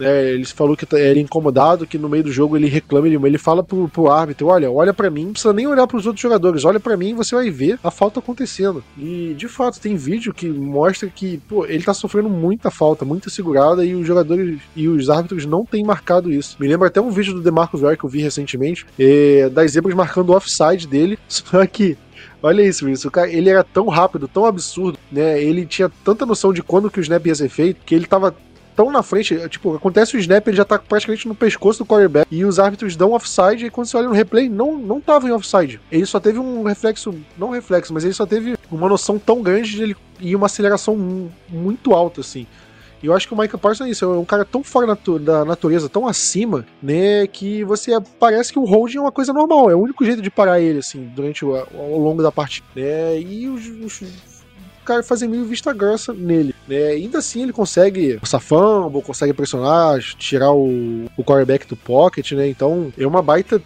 É, ele falou que tá, era incomodado, que no meio do jogo ele reclama, ele, ele fala pro, pro árbitro: olha, olha para mim, não precisa nem olhar para os outros jogadores, olha para mim e você vai ver a falta acontecendo. E de fato, tem vídeo que mostra que pô, ele tá sofrendo muita falta, muita segurada, e os jogadores e os árbitros não têm marcado isso. Me lembra até um vídeo do DeMarco Ver que eu vi recentemente, é, das zebras marcando o offside dele, só que Olha isso, isso. O cara, ele era tão rápido, tão absurdo, né? Ele tinha tanta noção de quando que o snap ia ser feito, que ele tava tão na frente, tipo, acontece o snap, ele já tá praticamente no pescoço do quarterback e os árbitros dão offside e quando você olha no replay, não, não tava em offside. Ele só teve um reflexo, não reflexo, mas ele só teve uma noção tão grande de ele e uma aceleração muito alta, assim. E eu acho que o Michael Parsons é isso, é um cara tão fora da natureza, tão acima, né, que você parece que o holding é uma coisa normal, é o único jeito de parar ele, assim, durante o ao longo da partida, né, e os, os cara fazer meio vista grossa nele. Né? Ainda assim ele consegue forçar fumble, consegue pressionar, tirar o, o quarterback do pocket, né? Então é uma baita,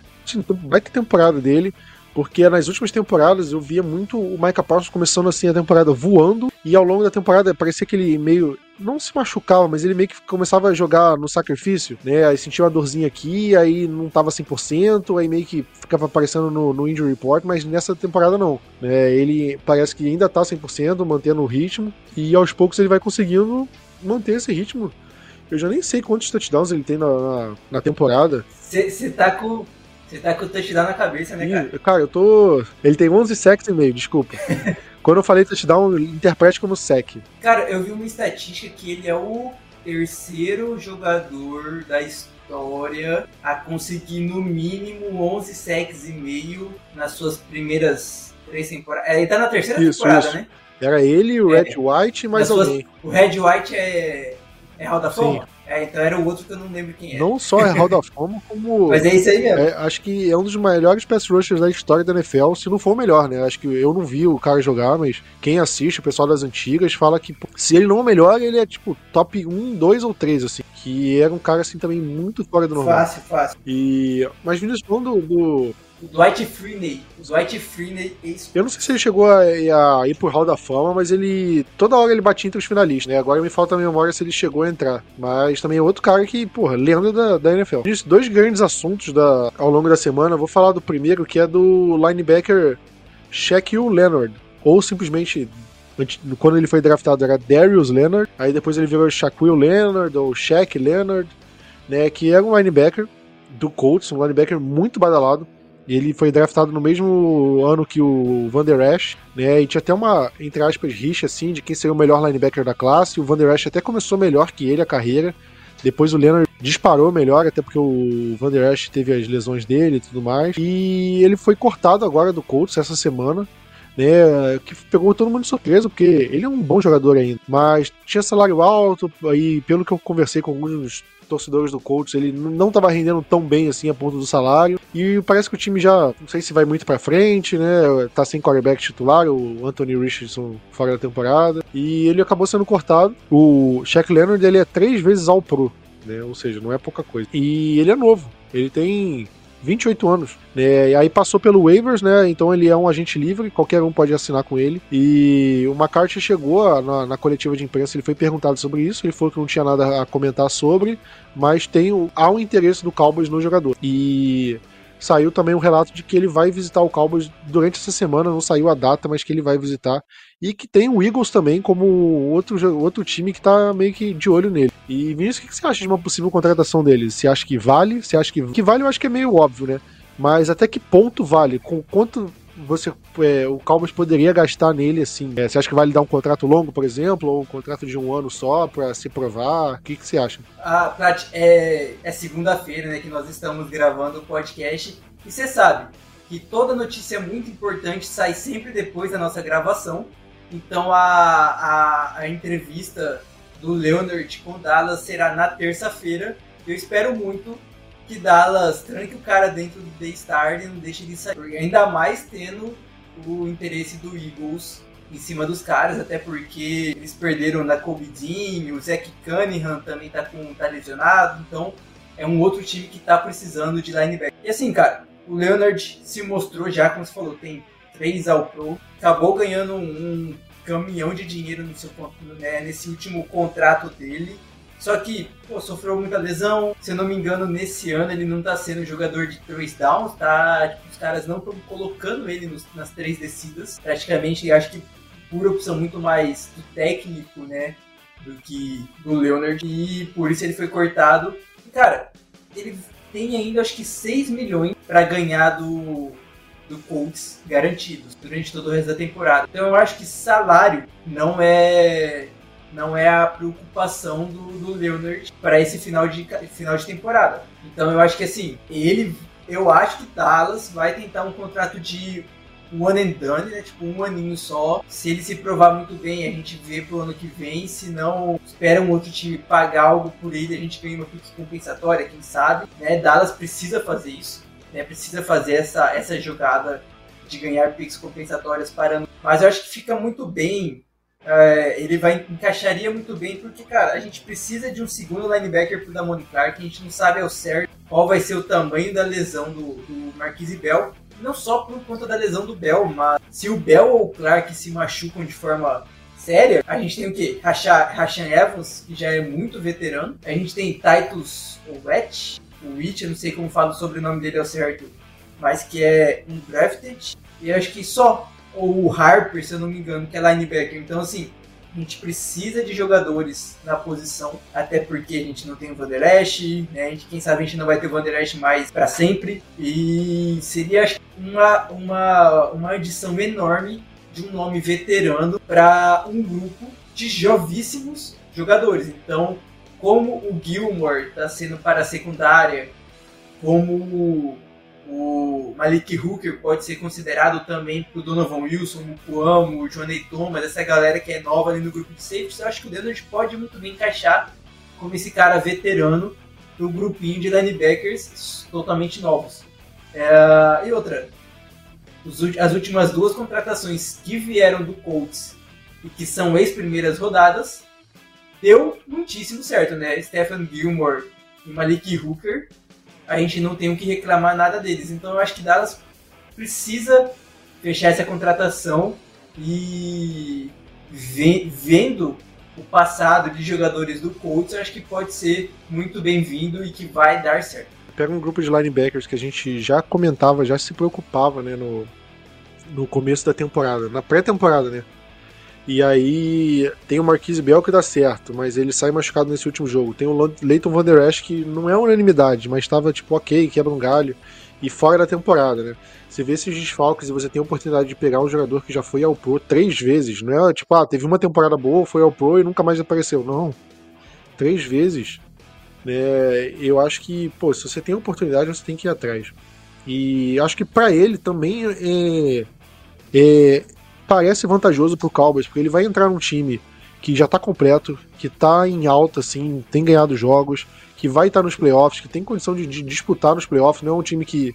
baita temporada dele porque nas últimas temporadas eu via muito o Micah Parsons começando assim a temporada voando e ao longo da temporada parecia que ele meio não se machucava, mas ele meio que começava a jogar no sacrifício, né? Aí sentia uma dorzinha aqui, aí não tava 100%, aí meio que ficava aparecendo no, no injury report, mas nessa temporada não, né? Ele parece que ainda tá 100%, mantendo o ritmo e aos poucos ele vai conseguindo manter esse ritmo. Eu já nem sei quantos touchdowns ele tem na, na, na temporada. Você tá com você tá com o touchdown na cabeça, né, cara? Cara, eu tô. Ele tem 11 sacks e meio, desculpa. Quando eu falei touchdown, interprete como sec. Cara, eu vi uma estatística que ele é o terceiro jogador da história a conseguir no mínimo 11 sacks e meio nas suas primeiras três temporadas. É, ele tá na terceira Isso, temporada, isso. né? Era ele, o É. Red White e mais Nas suas- alguém. O Red White é. É Hall da Sim. É, então era o outro que eu não lembro quem é. Não só é Hall da Fama, como. Mas é isso aí mesmo. É, acho que é um dos melhores pass rushers da história da NFL, se não for o melhor, né? Acho que eu não vi o cara jogar, mas quem assiste, o pessoal das antigas, fala que pô, se ele não é o melhor, ele é tipo top 1, 2 ou 3, assim. Que era um cara assim também muito fora do normal. Fácil, fácil. E. Mas Vinícius, falando do, do- O Dwight Freeney. O Dwight Freeney isso. Eu não sei se ele chegou a, a ir pro Hall da Fama, mas ele. Toda hora ele batia entre os finalistas, né? Agora me falta a memória se ele chegou a entrar. Mas também é outro cara que, porra, lenda da, da NFL. Isso, dois grandes assuntos da, ao longo da semana. Vou falar do primeiro, que é do linebacker Shaquille Leonard. Ou simplesmente. Quando ele foi draftado era Darius Leonard, aí depois ele virou Shaquille Leonard ou Shaq Leonard, né? Que era um linebacker do Colts, um linebacker muito badalado. Ele foi draftado no mesmo ano que o Van Der Esch, né? E tinha até uma, entre aspas, rixa assim de quem seria o melhor linebacker da classe. O Van Der Esch até começou melhor que ele a carreira. Depois o Leonard disparou melhor, até porque o Van Der Esch teve as lesões dele e tudo mais. E ele foi cortado agora do Colts essa semana. Né, que pegou todo mundo de surpresa, porque ele é um bom jogador ainda, mas tinha salário alto, aí pelo que eu conversei com alguns torcedores do Colts, ele não estava rendendo tão bem assim a ponto do salário. E parece que o time já, não sei se vai muito pra frente, né? Tá sem quarterback titular, o Anthony Richardson fora da temporada. E ele acabou sendo cortado. O Shaq Leonard, ele é três vezes ao pro, né? Ou seja, não é pouca coisa. E ele é novo. Ele tem 28 anos. Né? E aí passou pelo waivers, né? Então ele é um agente livre, qualquer um pode assinar com ele. E o McCarthy chegou na, na coletiva de imprensa, ele foi perguntado sobre isso, ele falou que não tinha nada a comentar sobre, mas tem há um interesse do Cowboys no jogador. E saiu também um relato de que ele vai visitar o Cowboys durante essa semana, não saiu a data, mas que ele vai visitar. E que tem o Eagles também como outro, outro time que tá meio que de olho nele. E Vinícius, o que você acha de uma possível contratação dele? Você acha que vale? Você acha que, que vale? Eu acho que é meio óbvio, né? Mas até que ponto vale? Com quanto você é, o Cowboys poderia gastar nele assim? É, você acha que vale dar um contrato longo, por exemplo, ou um contrato de um ano só pra se provar? O que, que você acha? Ah, Plat, é, é segunda-feira, né, que nós estamos gravando o podcast. E você sabe que toda notícia muito importante sai sempre depois da nossa gravação. Então a, a, a entrevista do Leonard com Dallas será na terça-feira. Eu espero muito que Dallas tranque o cara dentro do Daystar e não deixe de sair. Ainda mais tendo o interesse do Eagles em cima dos caras, até porque eles perderam na Covidinho, o Zach Cunningham também tá, com, tá lesionado, então é um outro time que tá precisando de linebacker. E assim, cara, o Leonard se mostrou já, como você falou, tem três ao pro, acabou ganhando um, caminhão de dinheiro no seu, né, nesse último contrato dele. Só que, pô, sofreu muita lesão. Se eu não me engano, nesse ano ele não tá sendo jogador de três downs, tá? Tipo, os caras não estão colocando ele nos- nas três descidas. Praticamente, acho que por opção muito mais do técnico, né? Do que do Leonard. E por isso ele foi cortado. E, cara, ele tem ainda acho que 6 milhões para ganhar do, do Colts garantidos durante todo o resto da temporada. Então eu acho que salário não é não é a preocupação do, do Leonard para esse final de, final de temporada. Então eu acho que assim, ele eu acho que Dallas vai tentar um contrato de one and done, né? Tipo, um aninho só. Se ele se provar muito bem, a gente vê pro ano que vem. Se não, espera um outro time pagar algo por ele, a gente ganha uma pique compensatória, quem sabe. Né? Dallas precisa fazer isso. Né? Precisa fazer essa, essa jogada de ganhar picks compensatórias parando. Mas eu acho que fica muito bem. é, ele vai encaixaria muito bem, porque, cara, a gente precisa de um segundo linebacker pro Damone Clark, a gente não sabe ao certo qual vai ser o tamanho da lesão do, do Marquise Bell não só por conta da lesão do Bell, mas se o Bell ou o Clark se machucam de forma séria, a gente tem o quê? Rasha- Rashan Evans, que já é muito veterano. A gente tem Titus Wett, o Witch, não sei como falo o sobrenome dele ao certo, mas que é um drafted. E acho que só o Harper, se eu não me engano, que é linebacker. Então, assim, a gente precisa de jogadores na posição, até porque a gente não tem o Van Der Esch, né? A gente, quem sabe a gente não vai ter o Van Der Esch mais para sempre. E seria uma, uma, uma adição enorme de um nome veterano para um grupo de jovíssimos jogadores. Então, como o Gilmore está sendo para a secundária, como o, o Malik Hooker pode ser considerado também para o Donovan Wilson, o Puamo, o Johnny Thomas, essa galera que é nova ali no grupo de safeties, eu acho que o Leonard pode muito bem encaixar como esse cara veterano do grupinho de linebackers totalmente novos. É, e outra, as últimas duas contratações que vieram do Colts e que são ex-primeiras rodadas, deu muitíssimo certo, né? Stephen Gilmore e Malik Hooker, a gente não tem o que reclamar nada deles. Então eu acho que Dallas precisa fechar essa contratação e vendo o passado de jogadores do Colts, eu acho que pode ser muito bem-vindo e que vai dar certo. Pega um grupo de linebackers que a gente já comentava, já se preocupava, né, no, no começo da temporada, na pré-temporada, né? E aí tem o Marquise Bell que dá certo, mas ele sai machucado nesse último jogo. Tem o Leighton Van Der Esch que não é unanimidade, mas estava tipo ok, quebra um galho e fora da temporada, né? Você vê esses desfalques e você tem a oportunidade de pegar um jogador que já foi ao Pro três vezes, não é tipo, ah, teve uma temporada boa, foi ao Pro e nunca mais apareceu. Não. Três vezes. Né? Eu acho que, pô, se você tem a oportunidade, você tem que ir atrás. E acho que para ele também é, é, parece vantajoso pro Cowboys, porque ele vai entrar num time que já tá completo, que tá em alta, assim, tem ganhado jogos, que vai estar tá nos playoffs, que tem condição de, de, disputar nos playoffs, não é um time que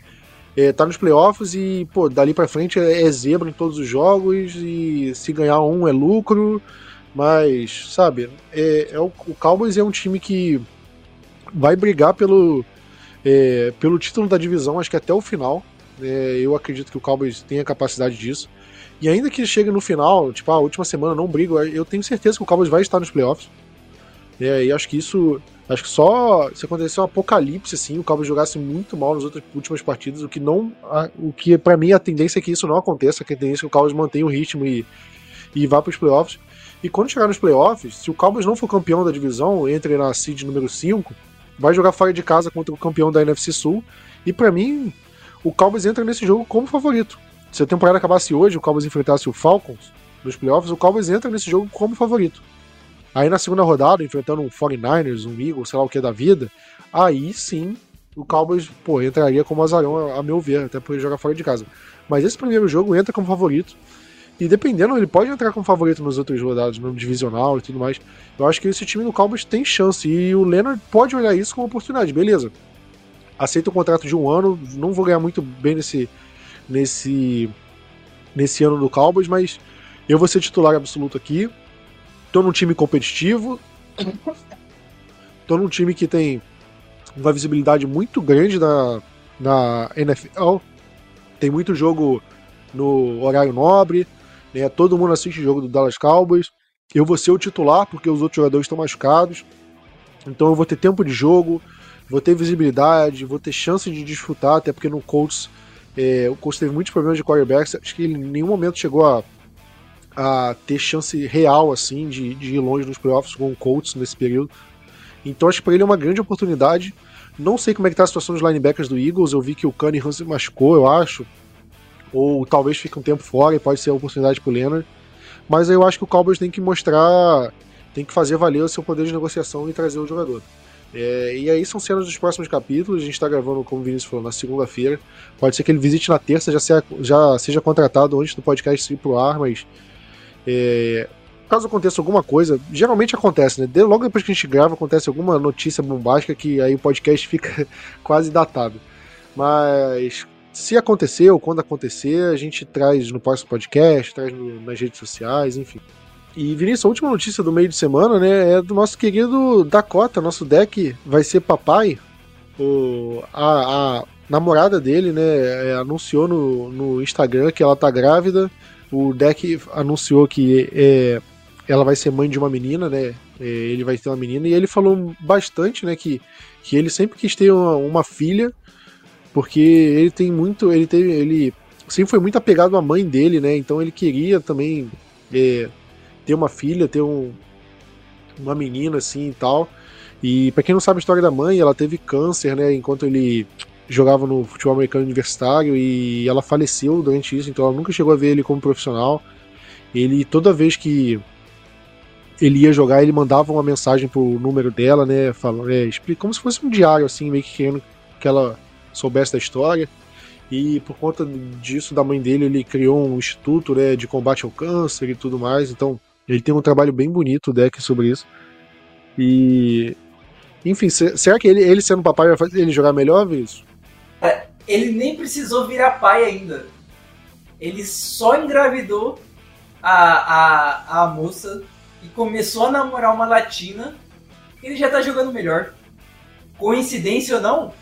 é, tá nos playoffs e, pô, dali para frente é, é, zebra em todos os jogos e se ganhar um é lucro, mas, sabe, é, é o, o Cowboys é um time que vai brigar pelo, é, pelo título da divisão, acho que até o final. É, eu acredito que o Cowboys tem a capacidade disso. E ainda que chegue no final, tipo, a última semana não brigo, eu tenho certeza que o Cowboys vai estar nos playoffs. É, e acho que isso. Acho que só se acontecer um apocalipse, assim, o Cowboys jogasse muito mal nas outras últimas partidas, o que não. A, o que para mim a tendência é que isso não aconteça, que a tendência é que o Cowboys mantenha o ritmo e, e vá para os playoffs. E quando chegar nos playoffs, se o Cowboys não for campeão da divisão, entre na seed número 5, vai jogar fora de casa contra o campeão da NFC Sul. E para mim, o Cowboys entra nesse jogo como favorito se a temporada acabasse hoje, o Cowboys enfrentasse o Falcons nos playoffs, o Cowboys entra nesse jogo como favorito. Aí na segunda rodada, enfrentando um 49ers, um Eagles, sei lá o que da vida, aí sim o Cowboys, pô, entraria como azarão, a, meu ver, até por jogar fora de casa. Mas esse primeiro jogo entra como favorito. E dependendo, ele pode entrar como favorito nos outros rodados, no divisional e tudo mais. Eu acho que esse time do Cowboys tem chance. E o Leonard pode olhar isso como oportunidade. Beleza. Aceita o contrato de um ano, não vou ganhar muito bem nesse, nesse, nesse ano do Cowboys, mas eu vou ser titular absoluto aqui. Tô num time competitivo. Tô num time que tem uma visibilidade muito grande na, na NFL. Tem muito jogo no horário nobre. Né? Todo mundo assiste o jogo do Dallas Cowboys. Eu vou ser o titular porque os outros jogadores estão machucados. Então eu vou ter tempo de jogo, vou ter visibilidade, vou ter chance de desfrutar, até porque no Colts é, o Colts teve muitos problemas de quarterbacks, acho que ele em nenhum momento chegou a, a ter chance real assim de, de ir longe nos playoffs com o Colts nesse período. Então acho que para ele é uma grande oportunidade. Não sei como é que tá a situação dos linebackers do Eagles, eu vi que o Cunningham se machucou, eu acho. Ou talvez fique um tempo fora e pode ser a oportunidade pro Leonard. Mas eu acho que o Cowboys tem que mostrar, tem que fazer valer o seu poder de negociação e trazer o jogador. É, e aí são cenas dos próximos capítulos. A gente está gravando, como o Vinícius falou, na segunda-feira. Pode ser que ele visite na terça, já seja, já seja contratado antes do podcast ir pro ar, mas. É, caso aconteça alguma coisa, geralmente acontece, né? Logo depois que a gente grava, acontece alguma notícia bombástica que aí o podcast fica quase datado. Mas se acontecer ou quando acontecer, a gente traz no próximo podcast, traz nas redes sociais, enfim. E Vinícius, a última notícia do meio de semana, né, é do nosso querido Dakota, nosso deck vai ser papai. O, a, a namorada dele, né, é, anunciou no, no Instagram que ela tá grávida. O deck anunciou que é, ela vai ser mãe de uma menina, né? É, ele vai ter uma menina e ele falou bastante, né, que, que ele sempre quis ter uma, uma filha, porque ele tem muito, ele teve, ele sempre foi muito apegado à mãe dele, né? Então ele queria também é, ter uma filha, ter um, uma menina assim e tal. E para quem não sabe a história da mãe, ela teve câncer, né, enquanto ele jogava no futebol americano universitário e ela faleceu durante isso, então ela nunca chegou a ver ele como profissional. Ele toda vez que ele ia jogar, ele mandava uma mensagem pro número dela, né? Falando, é, como se fosse um diário, assim, meio que querendo que ela soubesse da história. E por conta disso, da mãe dele, ele criou um instituto né, de combate ao câncer e tudo mais. Então, ele tem um trabalho bem bonito, o deck, sobre isso. E. Enfim, será que ele, ele sendo papai vai fazer ele jogar melhor, isso? É, ele nem precisou virar pai ainda. Ele só engravidou a, a, a moça e começou a namorar uma latina. Ele já tá jogando melhor. Coincidência ou não,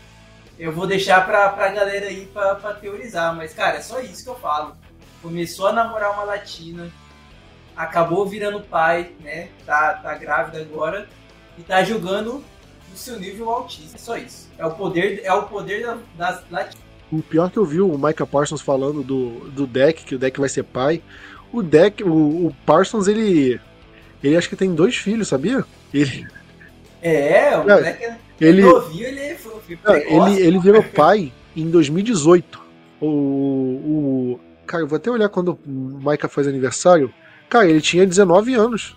eu vou deixar pra, pra galera aí pra, pra teorizar. Mas, cara, é só isso que eu falo. Começou a namorar uma latina, acabou virando pai, né? Tá, tá grávida agora e tá jogando no seu nível altíssimo. É só isso. É o poder, é o poder das latinas. O pior que eu vi o Micah Parsons falando do, do deck, que o deck vai ser pai. O deck, o, o Parsons, ele. Ele acho que tem dois filhos, sabia? Ele. É, o é, deck é ele, novinho, ele, foi, ele, ele virou pai em 2018. O, o. Cara, eu vou até olhar quando o Micah faz aniversário. Cara, ele tinha 19 anos.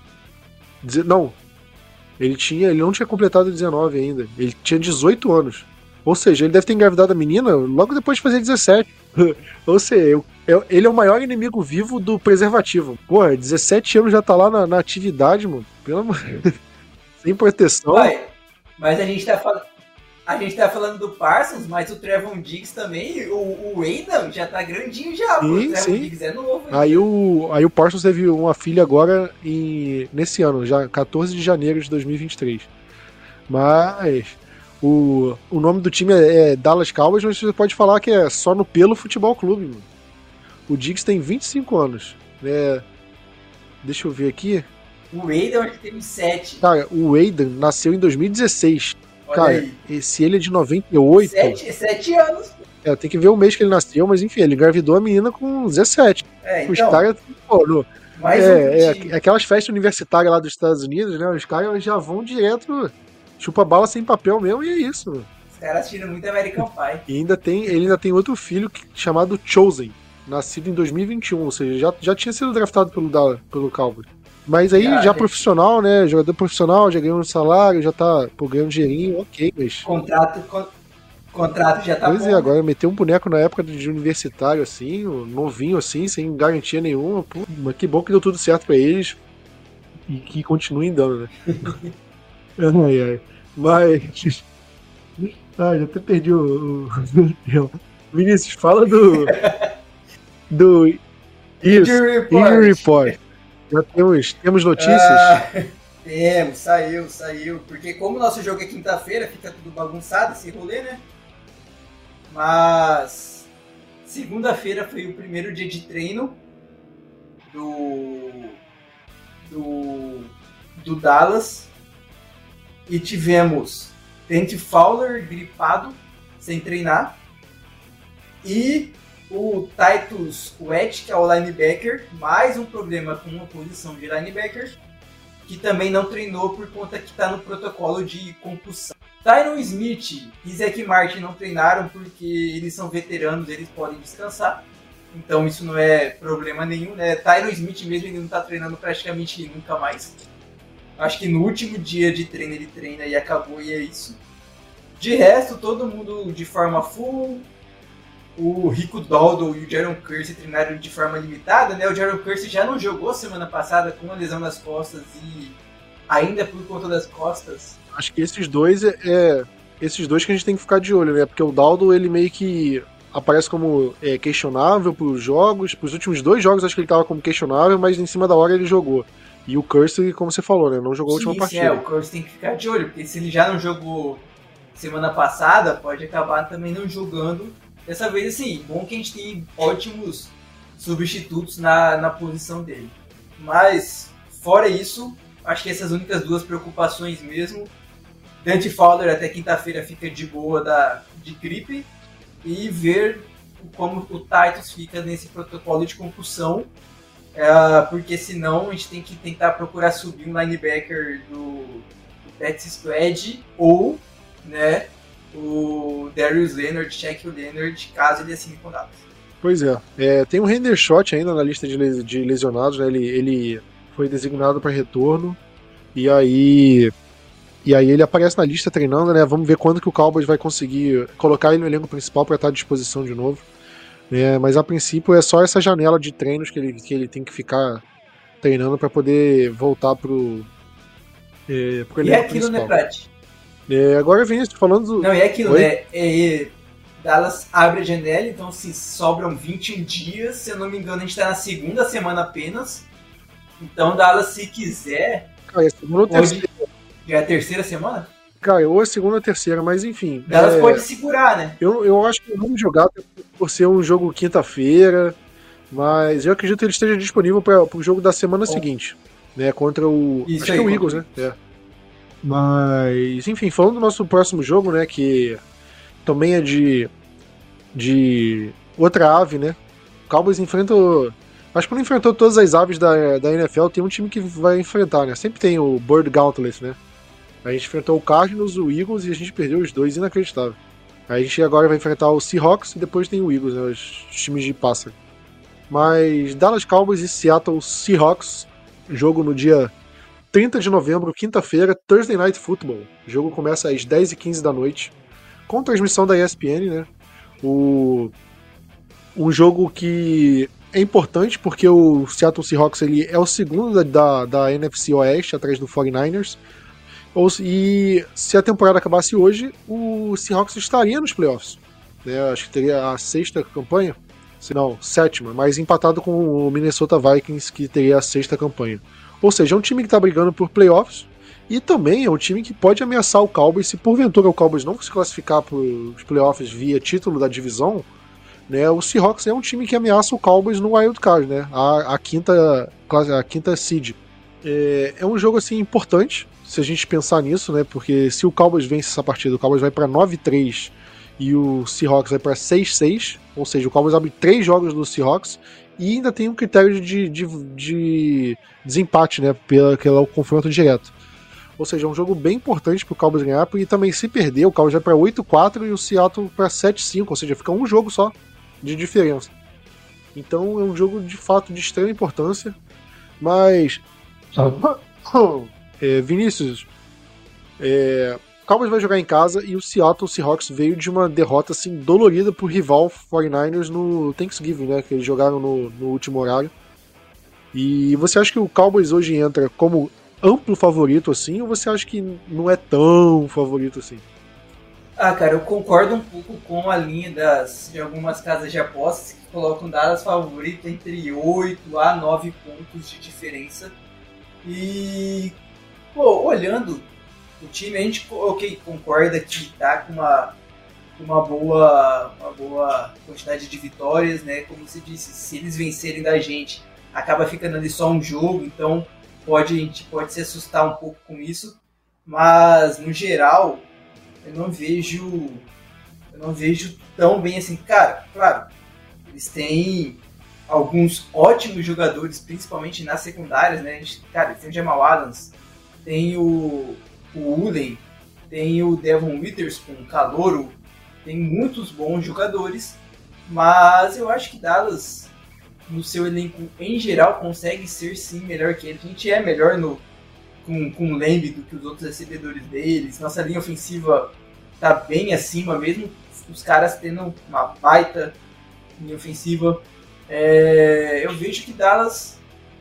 Não. Ele tinha. Ele não tinha completado 19 ainda. Ele tinha 18 anos. Ou seja, ele deve ter engravidado a menina logo depois de fazer 17. Ou seja, eu, eu, ele é o maior inimigo vivo do preservativo. Porra, 17 anos já tá lá na, na atividade, mano. Pelo amor. Sem proteção. Vai. Mas a gente tá falando. A gente tá falando do Parsons, mas o Trevon Diggs também, o, o Aidan já tá grandinho já, sim, o Trevon sim. Diggs é novo. Aí o, aí o Parsons teve uma filha agora em, nesse ano, já 14 de janeiro de 2023. Mas o, o nome do time é, é Dallas Cowboys, mas você pode falar que é só no pelo futebol clube. Mano. O Diggs tem 25 anos. Né? Deixa eu ver aqui. O Aiden acho que tem 7. Cara, o Aiden nasceu em 2016. Olha Cara, aí. esse ele é de 98. 7, 7 anos. É, tem que ver o mês que ele nasceu, mas enfim, ele engravidou a menina com 17. É, então, Os caras, pô, no, é, um é, é, aquelas festas universitárias lá dos Estados Unidos, né? Os caras já vão direto, chupa bala sem papel mesmo e é isso. Os caras tiram muito American Pie. E ainda tem, ele ainda tem outro filho que, chamado Chosen, nascido em 2021, ou seja, já, já tinha sido draftado pelo, pelo Calvary. Mas aí já, já profissional, né? Jogador profissional, já ganhou um salário, já tá pô, ganhando dinheirinho, ok, mas. Contrato, con... contrato já tá pois é, bom. é, agora meter um boneco na época de universitário, assim, novinho assim, sem garantia nenhuma, pô, mas que bom que deu tudo certo pra eles. E que continuem dando, né? ai, ai. Mas. Ah, já até perdi o. o... Vinícius, fala do. do. Isso, Injury Report. Injury Report. Já temos, temos notícias? Ah, temos, saiu, saiu. Porque como o nosso jogo é quinta-feira, fica tudo bagunçado esse rolê, né? Mas segunda-feira foi o primeiro dia de treino do, do, do Dallas e tivemos Dante Fowler gripado sem treinar e o Titus Wett, que é o linebacker, mais um problema com uma posição de linebacker, que também não treinou por conta que está no protocolo de concussão. Tyron Smith e Zach Martin não treinaram porque eles são veteranos, eles podem descansar. Então isso não é problema nenhum, né? Tyron Smith mesmo ele não está treinando praticamente nunca mais. Acho que no último dia de treino ele treina e acabou e é isso. De resto, todo mundo de forma full, o Rico Daldo e o Jaron Curse treinaram de forma limitada, né? O Jaron Curse já não jogou semana passada com uma lesão nas costas e ainda por conta das costas. Acho que esses dois é, é esses dois que a gente tem que ficar de olho, né? Porque o Daldo ele meio que aparece como é, questionável para os jogos. Para os últimos dois jogos acho que ele estava como questionável, mas em cima da hora ele jogou. E o Curse, como você falou, né? Não jogou a última sim, partida. É, o Curse tem que ficar de olho, porque se ele já não jogou semana passada, pode acabar também não jogando Dessa vez, assim, bom que a gente tem ótimos substitutos na, na posição dele. Mas, fora isso, acho que essas únicas duas preocupações mesmo. Dante Fowler até quinta-feira fica de boa da, de gripe e ver como o Titus fica nesse protocolo de concussão, é, porque senão a gente tem que tentar procurar subir um linebacker do, do Pets Squad ou né, o Darius Leonard, Shaq Leonard, caso ele assine com Dallas. Pois é. é. Tem um Hendershot ainda na lista de, de lesionados, né? Ele, ele foi designado para retorno. E aí. E aí ele aparece na lista treinando, né? Vamos ver quando que o Cowboys vai conseguir colocar ele no elenco principal para estar à disposição de novo. É, mas a princípio é só essa janela de treinos que ele, que ele tem que ficar treinando para poder voltar pro, é, pro E é aquilo, né, principal. né, Prati? É, agora vem falando. Do... Não, e é aquilo, Oi? né? É, Dallas abre a janela, então se sobram 21 dias, se eu não me engano, a gente tá na segunda semana apenas. Então Dallas, se quiser. Cara, é segunda ou terceira. É a terceira semana? Cara, ou a segunda ou terceira, mas enfim. Dallas é... pode segurar, né? Eu, eu acho que vamos jogar por ser um jogo quinta-feira, mas eu acredito que ele esteja disponível para o jogo da semana Bom. seguinte, né? Contra o. Isso acho aí, que é o Eagles, né? É. Mas, enfim, falando do nosso próximo jogo, né? Que também é de. de outra ave, né? O Cowboys enfrenta. Acho que não enfrentou todas as aves da, da NFL, tem um time que vai enfrentar, né? Sempre tem o Bird Gauntlet, né? A gente enfrentou o Cardinals, o Eagles e a gente perdeu os dois, inacreditável. A gente agora vai enfrentar o Seahawks e depois tem o Eagles, né? Os times de pássaro. Mas Dallas Cowboys e Seattle Seahawks, jogo no dia 30 de novembro, quinta-feira, Thursday Night Football. O jogo começa às 10h15 da noite, com transmissão da ESPN, né? O... Um jogo que é importante porque o Seattle Seahawks ele é o segundo da, da NFC Oeste, atrás do 49ers. E se a temporada acabasse hoje, o Seahawks estaria nos playoffs. Né? Acho que teria a sexta campanha, se não, sétima, mas empatado com o Minnesota Vikings, que teria a sexta campanha. Ou seja, é um time que está brigando por playoffs e também é um time que pode ameaçar o Cowboys se porventura o Cowboys não se classificar para os playoffs via título da divisão. Né, o Seahawks é um time que ameaça o Cowboys no wild card, né, a, a quinta a quinta seed. É, é, um jogo assim importante se a gente pensar nisso, né, porque se o Cowboys vence essa partida, o Cowboys vai para 9-3 e o Seahawks vai para 6-6, ou seja, o Cowboys abre três jogos do Seahawks e ainda tem um critério de, de, de desempate, né? Pela, pelo confronto direto. Ou seja, é um jogo bem importante pro Cowboys ganhar, porque também se perder, o Cowboys vai para 8-4 e o Seattle para 7-5, ou seja, fica um jogo só de diferença. Então é um jogo de fato de extrema importância. Mas. é, Vinícius, é, Cowboys vai jogar em casa e o Seattle Seahawks veio de uma derrota assim dolorida pro rival 49ers no Thanksgiving, né, que eles jogaram no, no último horário. E você acha que o Cowboys hoje entra como amplo favorito assim ou você acha que não é tão favorito assim? Ah, cara, eu concordo um pouco com a linha das, de algumas casas de apostas que colocam Dallas favorito entre 8 a 9 pontos de diferença. E, pô, olhando o time, a gente ok, concorda que tá com uma, uma, boa, uma boa quantidade de vitórias, né? Como você disse, se eles vencerem da gente, acaba ficando ali só um jogo, então pode, a gente pode se assustar um pouco com isso. Mas no geral, eu não vejo. Eu não vejo tão bem assim. Cara, claro, eles têm alguns ótimos jogadores, principalmente nas secundárias, né? A gente, cara, tem o Jamal Adams, tem o o Ulen, tem o Devon Witherspoon, Calouro, tem muitos bons jogadores, mas eu acho que Dallas, no seu elenco em geral, consegue ser sim melhor que ele. A gente é melhor no, com, com o Lamb do que os outros recebedores deles. Nossa linha ofensiva tá bem acima mesmo, os caras tendo uma baita linha ofensiva. É, eu vejo que Dallas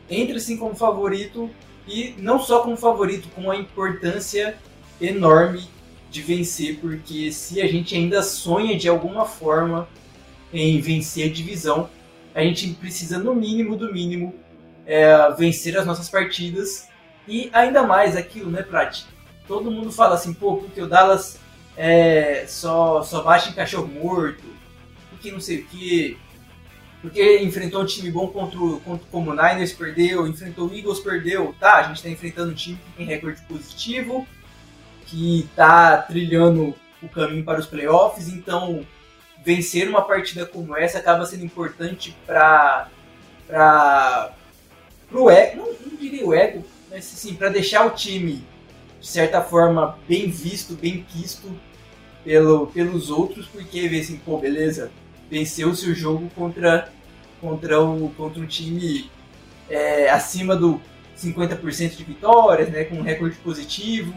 entra assim como favorito e não só como favorito, com a importância enorme de vencer, porque se a gente ainda sonha de alguma forma em vencer a divisão, a gente precisa no mínimo do mínimo é, vencer as nossas partidas e ainda mais aquilo, né, Prat? Todo mundo fala assim, pô, porque o Dallas é, só, só bate em cachorro morto, porque não sei o que, porque enfrentou um time bom contra, o, contra como o Niners, perdeu, enfrentou o Eagles, perdeu. Tá, a gente está enfrentando um time que tem recorde positivo, que está trilhando o caminho para os playoffs, então vencer uma partida como essa acaba sendo importante para para o ego, não, não diria o ego, mas sim para deixar o time de certa forma bem visto, bem quisto pelo, pelos outros, porque vê assim, pô, beleza, venceu o seu jogo contra, contra, o, contra um time é, acima do 50% de vitórias, né, com um recorde positivo.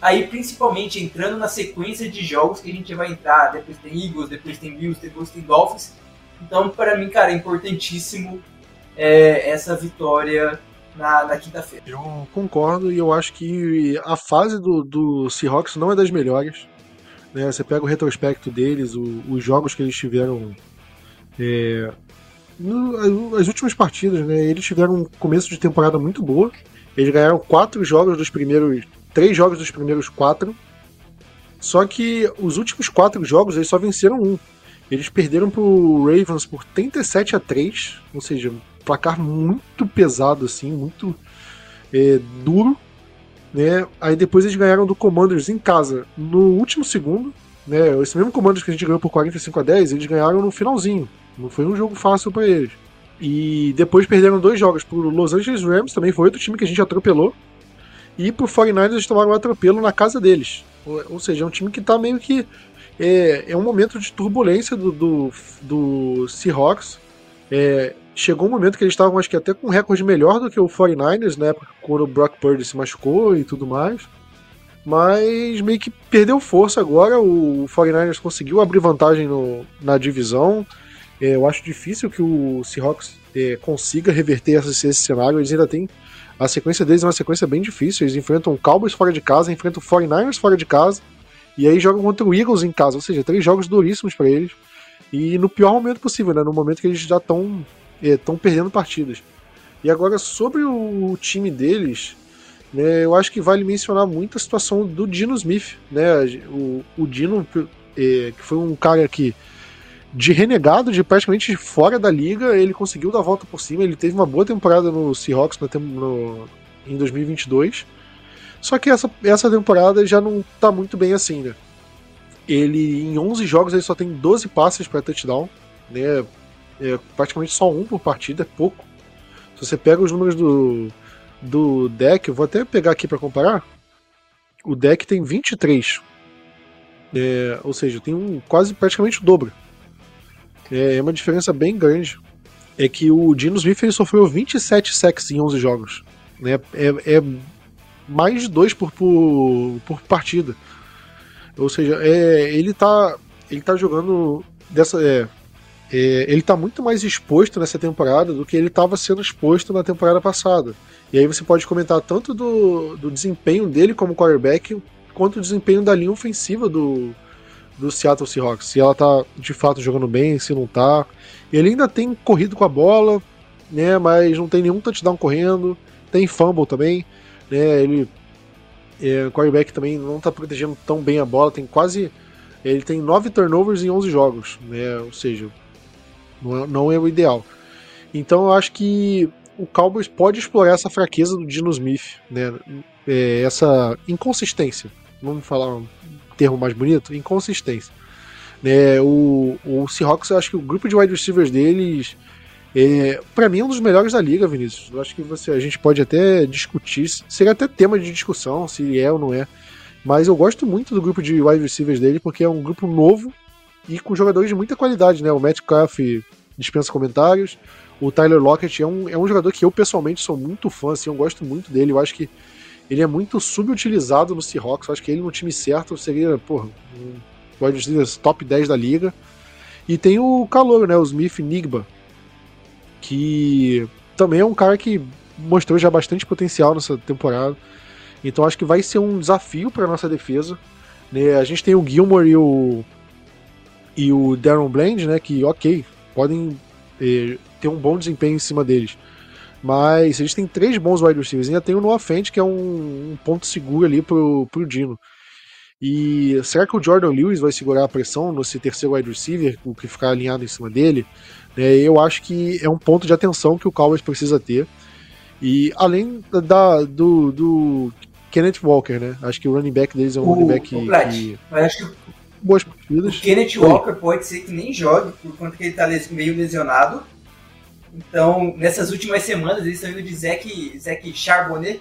Aí, principalmente, entrando na sequência de jogos que a gente vai entrar. Depois tem Eagles, depois tem Bills, depois tem Dolphins. Então, para mim, cara, é importantíssimo é, essa vitória na, na quinta-feira. Eu concordo e eu acho que a fase do, do Seahawks não é das melhores. Né? Você pega o retrospecto deles, o, os jogos que eles tiveram. É, no, as últimas partidas, né? Eles tiveram um começo de temporada muito boa. Eles ganharam quatro jogos dos primeiros. Três jogos dos primeiros quatro. Só que os últimos quatro jogos eles só venceram um. Eles perderam pro Ravens por 37 a 3, ou seja, um placar muito pesado assim, muito é, duro, né? Aí depois eles ganharam do Commanders em casa no último segundo, né? Esse mesmo Commanders que a gente ganhou por 45 a 10, eles ganharam no finalzinho. Não foi um jogo fácil para eles. E depois perderam dois jogos pro Los Angeles Rams, também foi outro time que a gente atropelou. E pro 49ers eles tomaram um atropelo na casa deles. Ou, seja, é um time que tá meio que é, é um momento de turbulência do, do, do Seahawks. É, chegou um momento que eles estavam, acho que até com um recorde melhor do que o 49ers, né? Quando o Brock Purdy se machucou e tudo mais. Mas meio que perdeu força agora. O 49ers conseguiu abrir vantagem no, na divisão. É, eu acho difícil que o Seahawks é, consiga reverter esse, esse cenário. Eles ainda têm. A sequência deles é uma sequência bem difícil. Eles enfrentam o Cowboys fora de casa, enfrentam o 49ers fora de casa e aí jogam contra o Eagles em casa, ou seja, três jogos duríssimos para eles. E no pior momento possível, né? No momento que eles já estão estão é, perdendo partidas. E agora, sobre o time deles, né, eu acho que vale mencionar muito a situação do Dino Smith. Né? O, o Dino, é, que foi um cara que, de renegado, de praticamente fora da liga, ele conseguiu dar a volta por cima. Ele teve uma boa temporada no Seahawks no, no, em 2022. Só que essa, essa temporada já não tá muito bem assim, né? Ele, em 11 jogos, ele só tem 12 passes para touchdown, né? É praticamente só um por partida, é pouco. Se você pega os números do, do deck, eu vou até pegar aqui para comparar. O deck tem 23. É, ou seja, tem um quase praticamente o dobro. É, é uma diferença bem grande. É que o Dino Smith ele sofreu 27 sacks em 11 jogos. Né? É, é mais de dois por, por, por partida. Ou seja, é, ele tá ele tá jogando dessa é, ele tá muito mais exposto nessa temporada do que ele estava sendo exposto na temporada passada. E aí você pode comentar tanto do, do desempenho dele como quarterback quanto o desempenho da linha ofensiva do, do Seattle Seahawks. Se ela tá de fato jogando bem, se não tá. Ele ainda tem corrido com a bola, né? Mas não tem nenhum touchdown correndo. Tem fumble também. Né, ele, é, o quarterback também não está protegendo tão bem a bola, tem quase. Ele tem 9 turnovers em 11 jogos, né, ou seja, não é, não é o ideal. Então eu acho que o Cowboys pode explorar essa fraqueza do Dino Smith, né, é, essa inconsistência. Vamos falar um termo mais bonito? Inconsistência. Né, o, o Seahawks, eu acho que o grupo de wide receivers deles é, para mim é um dos melhores da liga, Vinícius. Eu acho que você, a gente pode até discutir, seria até tema de discussão se é ou não é. Mas eu gosto muito do grupo de wide receivers dele porque é um grupo novo e com jogadores de muita qualidade, né? O Metcalf dispensa comentários. O Tyler Lockett é um, é um jogador que eu pessoalmente sou muito fã, assim, eu gosto muito dele. Eu acho que ele é muito subutilizado no Seahawks. Eu acho que ele no time certo seria, porra, um wide top 10 da liga. E tem o calor, né? O Smith Nigba, que também é um cara que mostrou já bastante potencial nessa temporada. Então acho que vai ser um desafio para nossa defesa. Né? A gente tem o Gilmore e o e o Darren Bland, né, que ok, podem eh, ter um bom desempenho em cima deles. Mas eles têm três bons wide receivers. Ainda tem o Noah Fent, que é um, um, ponto seguro ali pro, pro Dino. E será que o Jordan Lewis vai segurar a pressão nesse terceiro wide receiver, o que ficar alinhado em cima dele? É, eu acho que é um ponto de atenção que o Cowboys precisa ter. E além da, do, do Kenneth Walker, né? Acho que o running back deles é um o, running back o que. acho que boas partidas. O Kenneth Walker pode ser que nem jogue, por conta que ele está meio lesionado. Então, nessas últimas semanas, eles estão indo de Zach, Zach Charbonnet,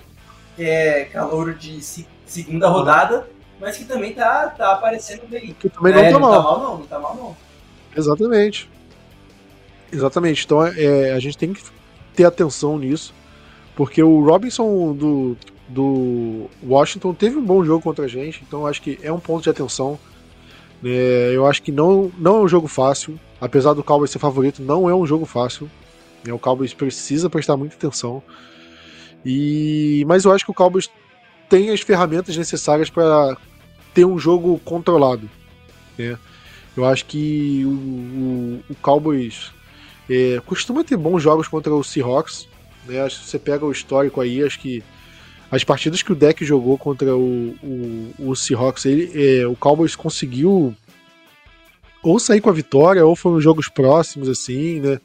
que é calor de segunda rodada, mas que também tá, tá aparecendo bem. Que também não, é, tá, não mal. tá mal. Não, não tá mal, não. Exatamente. Exatamente. Então é, a gente tem que ter atenção nisso, Porque o Robinson do, do Washington teve um bom jogo contra a gente, então acho que é um ponto de atenção. É, eu acho que não, não é um jogo fácil, apesar do Cowboys ser favorito, não é um jogo fácil. É, o Cowboys precisa prestar muita atenção. E, mas eu acho que o Cowboys tem as ferramentas necessárias para ter um jogo controlado. Né? Eu acho que o, o, o Cowboys é, costuma ter bons jogos contra o Seahawks. Né? Acho que você pega o histórico aí, acho que as partidas que o deck jogou contra o, o, o Seahawks, ele, é, o Cowboys conseguiu ou sair com a vitória, ou foram jogos próximos, assim, né?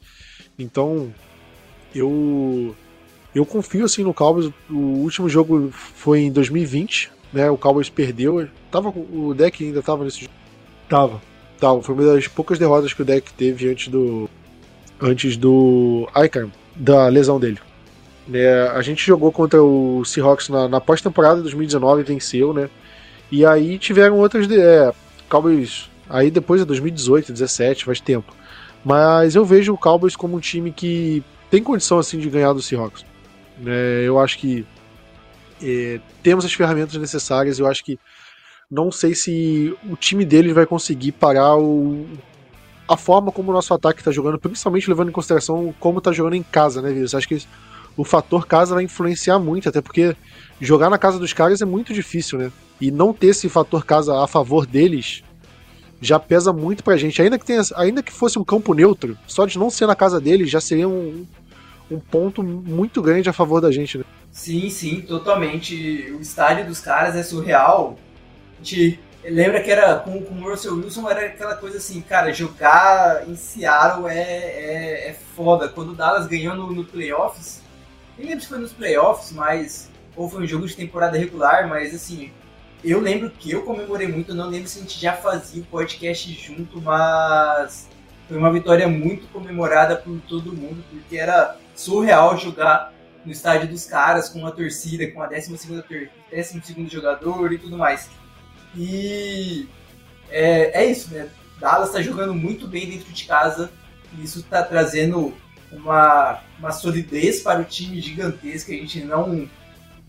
Então, eu eu confio assim no Cowboys. O último jogo foi em 2020, né? O Cowboys perdeu. Tava, o deck ainda tava nesse jogo. Tava. Tava. Foi uma das poucas derrotas que o deck teve antes do. Antes do. Ai, cara, da lesão dele. É, a gente jogou contra o Seahawks na, na pós-temporada de 2019 e venceu, né? E aí tiveram outras. É, Cowboys. Aí depois de 2018, 17, faz tempo. Mas eu vejo o Cowboys como um time que tem condição assim de ganhar do Seahawks. É, eu acho que é, temos as ferramentas necessárias. Eu acho que não sei se o time deles vai conseguir parar o, a forma como o nosso ataque está jogando, principalmente levando em consideração como está jogando em casa, né, Vírus? Acho que o fator casa vai influenciar muito, até porque jogar na casa dos caras é muito difícil, né? E não ter esse fator casa a favor deles já pesa muito pra gente. Ainda que, tenha, ainda que fosse um campo neutro, só de não ser na casa deles já seria um, um ponto muito grande a favor da gente, né? Sim, sim, totalmente. O estádio dos caras é surreal. A gente lembra que era com, com o Russell Wilson era aquela coisa assim, cara, jogar em Seattle é, é, é foda. Quando o Dallas ganhou no, no playoffs, nem lembro se foi nos playoffs, mas ou foi um jogo de temporada regular, mas assim, eu lembro que eu comemorei muito, não lembro se a gente já fazia o podcast junto, mas foi uma vitória muito comemorada por todo mundo, porque era surreal jogar no estádio dos caras com a torcida, com a 12 segundo jogador e tudo mais. E é, é isso, né? Dallas está jogando muito bem dentro de casa e isso está trazendo uma, uma solidez para o time gigantesca. A gente não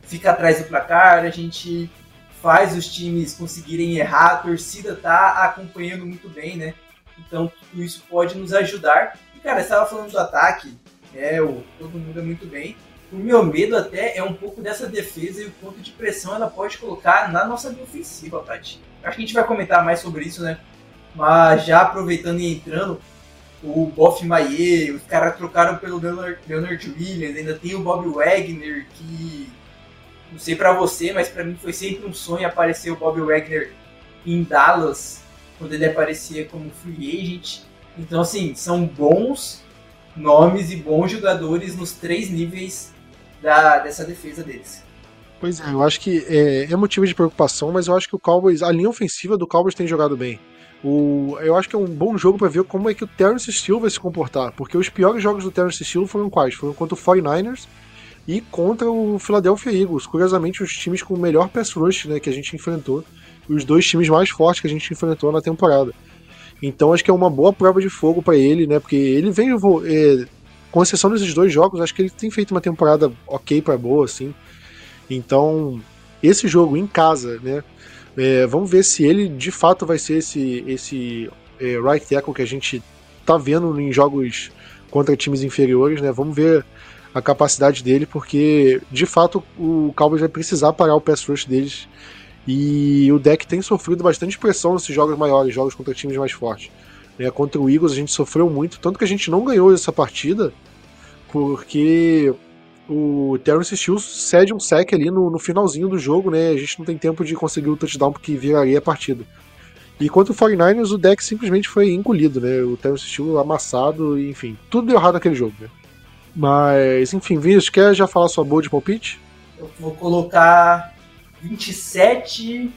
fica atrás do placar, a gente faz os times conseguirem errar, a torcida tá acompanhando muito bem, né? Então tudo isso pode nos ajudar. E cara, você estava falando do ataque, é, o, todo mundo é muito bem. O meu medo até é um pouco dessa defesa e o quanto de pressão ela pode colocar na nossa linha ofensiva, Tati. Acho que a gente vai comentar mais sobre isso, né? Mas já aproveitando e entrando, o Boff Maie, os caras trocaram pelo Leonard, Leonard Williams, ainda tem o Bob Wagner, que não sei para você, mas para mim foi sempre um sonho aparecer o Bob Wagner em Dallas, quando ele aparecia como free agent. Então, assim, são bons nomes e bons jogadores nos três níveis da, dessa defesa deles. Pois é, eu acho que é, é motivo de preocupação, mas eu acho que o Cowboys, a linha ofensiva do Cowboys tem jogado bem. O, eu acho que é um bom jogo para ver como é que o Terrence Steele vai se comportar, porque os piores jogos do Terrence Steele foram quais? Foram contra o 49ers e contra o Philadelphia Eagles. Curiosamente, os times com o melhor pass rush né, que a gente enfrentou, os dois times mais fortes que a gente enfrentou na temporada. Então acho que é uma boa prova de fogo para ele, né? Porque ele vem, é, com exceção desses dois jogos, acho que ele tem feito uma temporada ok para boa, assim. Então, esse jogo em casa, né? É, vamos ver se ele de fato vai ser esse, esse é, right tackle que a gente tá vendo em jogos contra times inferiores, né? Vamos ver a capacidade dele, porque de fato o Cowboys vai precisar parar o pass rush deles. E o deck tem sofrido bastante pressão nesses jogos maiores, jogos contra times mais fortes. Né? Contra o Eagles a gente sofreu muito, tanto que a gente não ganhou essa partida, porque o Terrence Steele cede um sec ali no, no, finalzinho do jogo, né? A gente não tem tempo de conseguir o touchdown porque viraria a partida. E contra o 49ers, o deck simplesmente foi engolido, né? O Terrence Steele amassado, enfim, tudo deu errado naquele jogo, né? Mas, enfim, Vinícius, quer já falar sua boa de palpite? Eu vou colocar 27.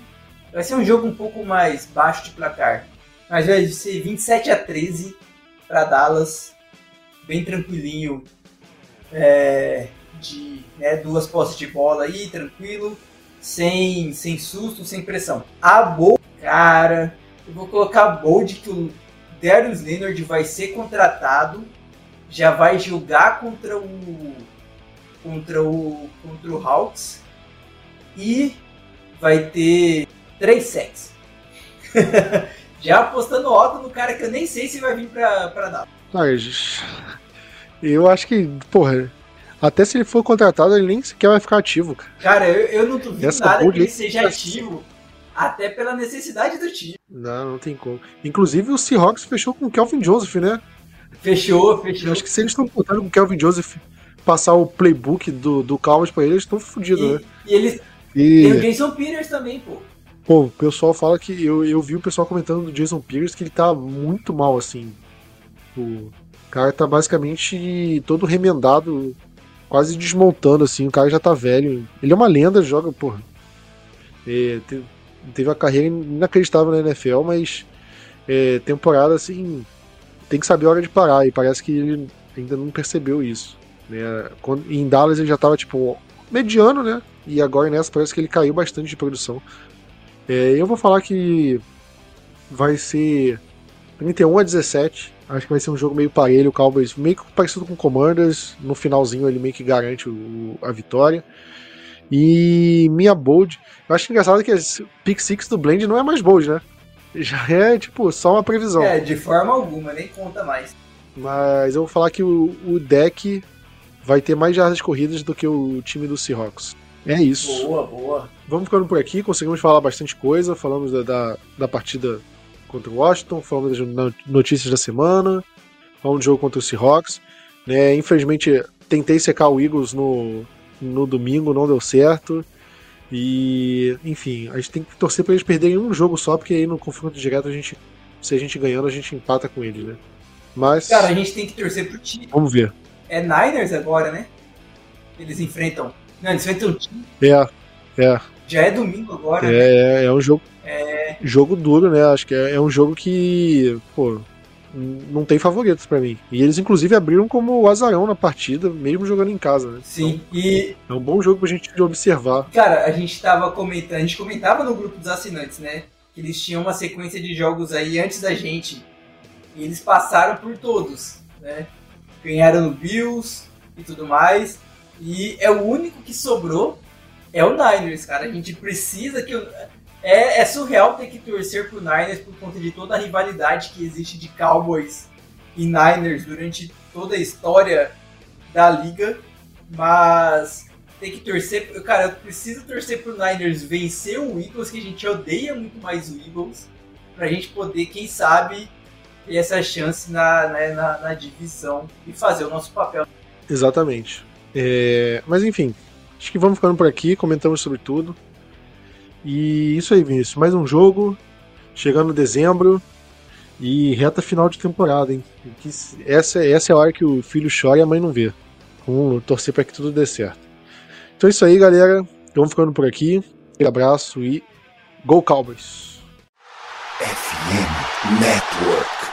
Vai ser um jogo um pouco mais baixo de placar. Mas vai ser 27 a 13 para Dallas. Bem tranquilinho. É, de né, duas posses de bola aí, tranquilo. Sem, sem susto, sem pressão. A boa, cara, eu vou colocar bold que o Darius Leonard vai ser contratado já vai jogar contra o contra o, contra o Hawks. E vai ter três sets. Já apostando alto no cara que eu nem sei se vai vir pra, pra dar. Eu acho que, porra, até se ele for contratado, ele nem sequer vai ficar ativo, cara. Cara, eu, eu não duvido Essa nada que ele seja ativo, até pela necessidade do time. Não, não tem como. Inclusive o Seahawks fechou com o Kelvin Joseph, né? Fechou, fechou. Eu acho que se eles estão contando com o Kelvin Joseph passar o playbook do, do Cowboys pra eles, estão fodidos, né? E eles. E... Tem o Jason Peters também, pô. Pô, o pessoal fala que. Eu, eu vi o pessoal comentando do Jason Peters que ele tá muito mal, assim. O cara tá basicamente todo remendado, quase desmontando, assim. O cara já tá velho. Ele é uma lenda, joga, porra. É, teve uma carreira inacreditável na NFL, mas é, temporada, assim, tem que saber a hora de parar. E parece que ele ainda não percebeu isso. Né? Quando, em Dallas ele já tava, tipo, mediano, né? E agora nessa parece que ele caiu bastante de produção. É, eu vou falar que vai ser 31 a 17. Acho que vai ser um jogo meio parelho. O Cowboys meio que parecido com o Commanders. No finalzinho ele meio que garante o, a vitória. E minha bold. Eu acho engraçado que esse pick six do Blend não é mais bold, né? Já é, tipo, só uma previsão. É, de forma alguma, nem conta mais. Mas eu vou falar que o, o deck vai ter mais jardas corridas do que o time do Seahawks. É isso. Boa, boa. Vamos ficando por aqui, conseguimos falar bastante coisa. Falamos da, da, da partida contra o Washington, falamos das notícias da semana, falamos do jogo contra o Seahawks. Né, infelizmente, tentei secar o Eagles no, no domingo, não deu certo. E, enfim, a gente tem que torcer para eles perderem um jogo só, porque aí no confronto direto a gente, se a gente ganhando, a gente empata com eles, né? Mas. Cara, a gente tem que torcer pro time. Vamos ver. É Niners agora, né? Eles enfrentam. Não, eles enfrentam o time. É, é. Já é domingo agora. É, né? é, é um jogo. É... Jogo duro, né? Acho que é, é um jogo que. Pô, não tem favoritos para mim. E eles, inclusive, abriram como o azarão na partida, mesmo jogando em casa, né? Sim, então, e. É um bom jogo pra gente observar. Cara, a gente tava comentando, a gente comentava no grupo dos assinantes, né? Que eles tinham uma sequência de jogos aí antes da gente. E eles passaram por todos, né? Ganharam no Bills e tudo mais. E é o único que sobrou é o Niners, cara. A gente precisa que. É, é, surreal ter que torcer pro Niners por conta de toda a rivalidade que existe de Cowboys e Niners durante toda a história da liga. Mas tem que torcer. Cara, eu preciso torcer pro Niners vencer o Eagles, que a gente odeia muito mais o Eagles, pra gente poder, quem sabe, ter essa chance na, né, na, na divisão e fazer o nosso papel. Exatamente. É, mas enfim, acho que vamos ficando por aqui, comentamos sobre tudo. E isso aí, Vinícius. Mais um jogo, chegando dezembro e reta final de temporada, hein? Essa, essa é a hora que o filho chora e a mãe não vê. Vamos torcer para que tudo dê certo. Então é isso aí, galera. Vamos ficando por aqui. Um abraço e Go Cowboys! FM Network.